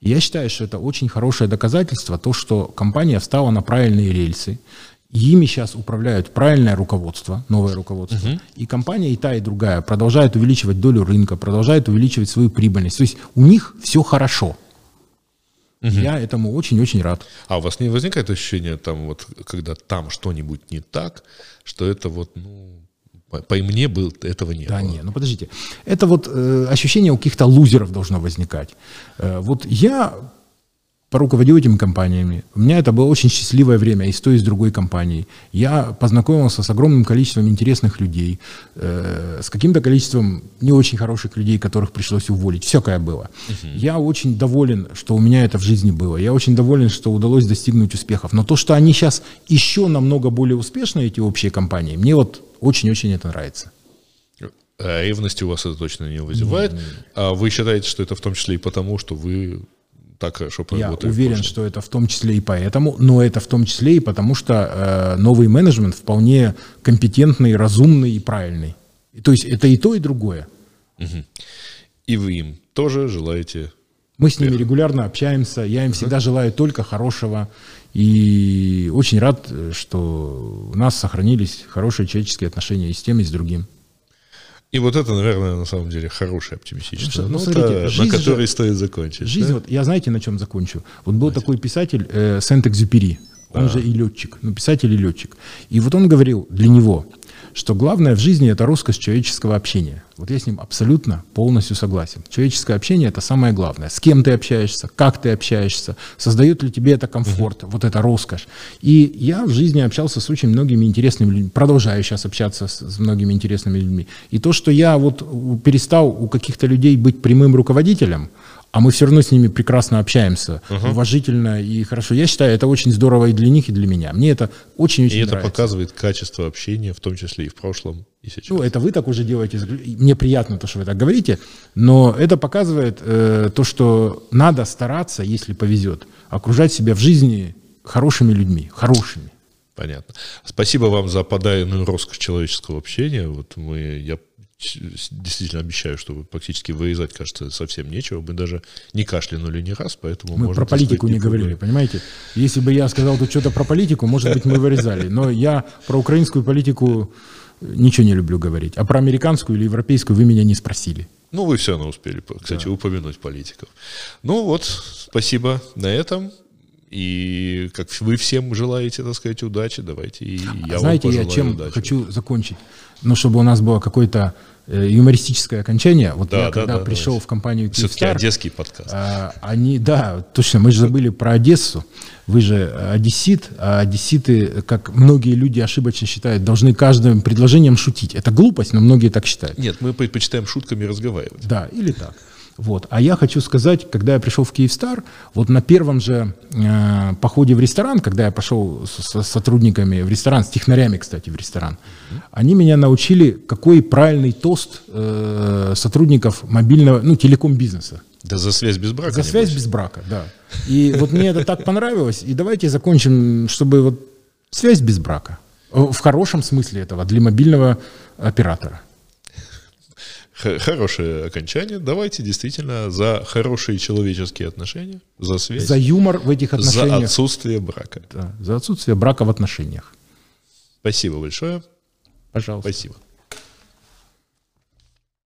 И я считаю, что это очень хорошее доказательство, то, что компания встала на правильные рельсы, Ими сейчас управляют правильное руководство, новое руководство. Угу. И компания и та, и другая продолжают увеличивать долю рынка, продолжают увеличивать свою прибыльность. То есть у них все хорошо. Угу. Я этому очень-очень рад. А у вас не возникает ощущение, там, вот, когда там что-нибудь не так, что это вот, ну, по, по мне был, этого не да, было. не, ну подождите. Это вот э, ощущение у каких-то лузеров должно возникать. Э, вот я поруководил этими компаниями. У меня это было очень счастливое время и с той, и с другой компанией. Я познакомился с огромным количеством интересных людей, э, с каким-то количеством не очень хороших людей, которых пришлось уволить. Всякое было. Угу. Я очень доволен, что у меня это в жизни было. Я очень доволен, что удалось достигнуть успехов. Но то, что они сейчас еще намного более успешны, эти общие компании, мне вот очень-очень это нравится. А ревности у вас это точно не вызывает. Не. А вы считаете, что это в том числе и потому, что вы так хорошо поработали. Я уверен, что это в том числе и поэтому, но это в том числе и потому, что э, новый менеджмент вполне компетентный, разумный и правильный. То есть это и то, и другое. Угу. И вы им тоже желаете мы с ними регулярно общаемся, я им всегда желаю только хорошего. И очень рад, что у нас сохранились хорошие человеческие отношения и с тем, и с другим. И вот это, наверное, на самом деле хорошая оптимистичная ну, нота, на которой же, стоит закончить. Жизнь, да? вот я знаете, на чем закончу? Вот был Знаете. такой писатель э, Сент-Экзюпери, он а. же и летчик, ну, писатель и летчик. И вот он говорил для него, что главное в жизни – это роскошь человеческого общения. Вот я с ним абсолютно полностью согласен. Человеческое общение – это самое главное. С кем ты общаешься, как ты общаешься, создает ли тебе это комфорт, uh-huh. вот это роскошь. И я в жизни общался с очень многими интересными людьми, продолжаю сейчас общаться с, с многими интересными людьми. И то, что я вот перестал у каких-то людей быть прямым руководителем, а мы все равно с ними прекрасно общаемся, угу. уважительно и хорошо. Я считаю, это очень здорово и для них, и для меня. Мне это очень-очень нравится. И это показывает качество общения, в том числе и в прошлом, и сейчас. Ну, это вы так уже делаете. Мне приятно то, что вы так говорите, но это показывает э, то, что надо стараться, если повезет, окружать себя в жизни хорошими людьми, хорошими. Понятно. Спасибо вам за подаянную роскошь человеческого общения. Вот мы, я действительно обещаю, что практически вырезать, кажется, совсем нечего. Мы даже не кашлянули ни раз, поэтому... Мы про политику не говорили, понимаете? Если бы я сказал тут что-то про политику, может быть, мы вырезали. Но я про украинскую политику ничего не люблю говорить. А про американскую или европейскую вы меня не спросили. Ну, вы все равно успели, кстати, да. упомянуть политиков. Ну вот, спасибо на этом. И как вы всем желаете, так сказать, удачи, давайте и я Знаете, вам я чем удачи. хочу закончить? Ну, чтобы у нас было какое-то э, юмористическое окончание. Вот да, я да, когда да, пришел давайте. в компанию Kyivstar... Все-таки одесский подкаст. А, они, да, точно, мы же забыли про Одессу. Вы же одессит, а одесситы, как многие люди ошибочно считают, должны каждым предложением шутить. Это глупость, но многие так считают. Нет, мы предпочитаем шутками разговаривать. Да, или так. Вот. А я хочу сказать, когда я пришел в Киевстар, вот на первом же э, походе в ресторан, когда я пошел с, с сотрудниками в ресторан, с технарями, кстати, в ресторан, mm-hmm. они меня научили, какой правильный тост э, сотрудников мобильного, ну, телеком-бизнеса. Да за связь без брака. За связь без брака, да. И вот мне это так понравилось. И давайте закончим, чтобы вот связь без брака. В хорошем смысле этого, для мобильного оператора хорошее окончание. Давайте действительно за хорошие человеческие отношения, за связь. За юмор в этих отношениях. За отсутствие брака. Да, за отсутствие брака в отношениях. Спасибо большое. Пожалуйста. Спасибо.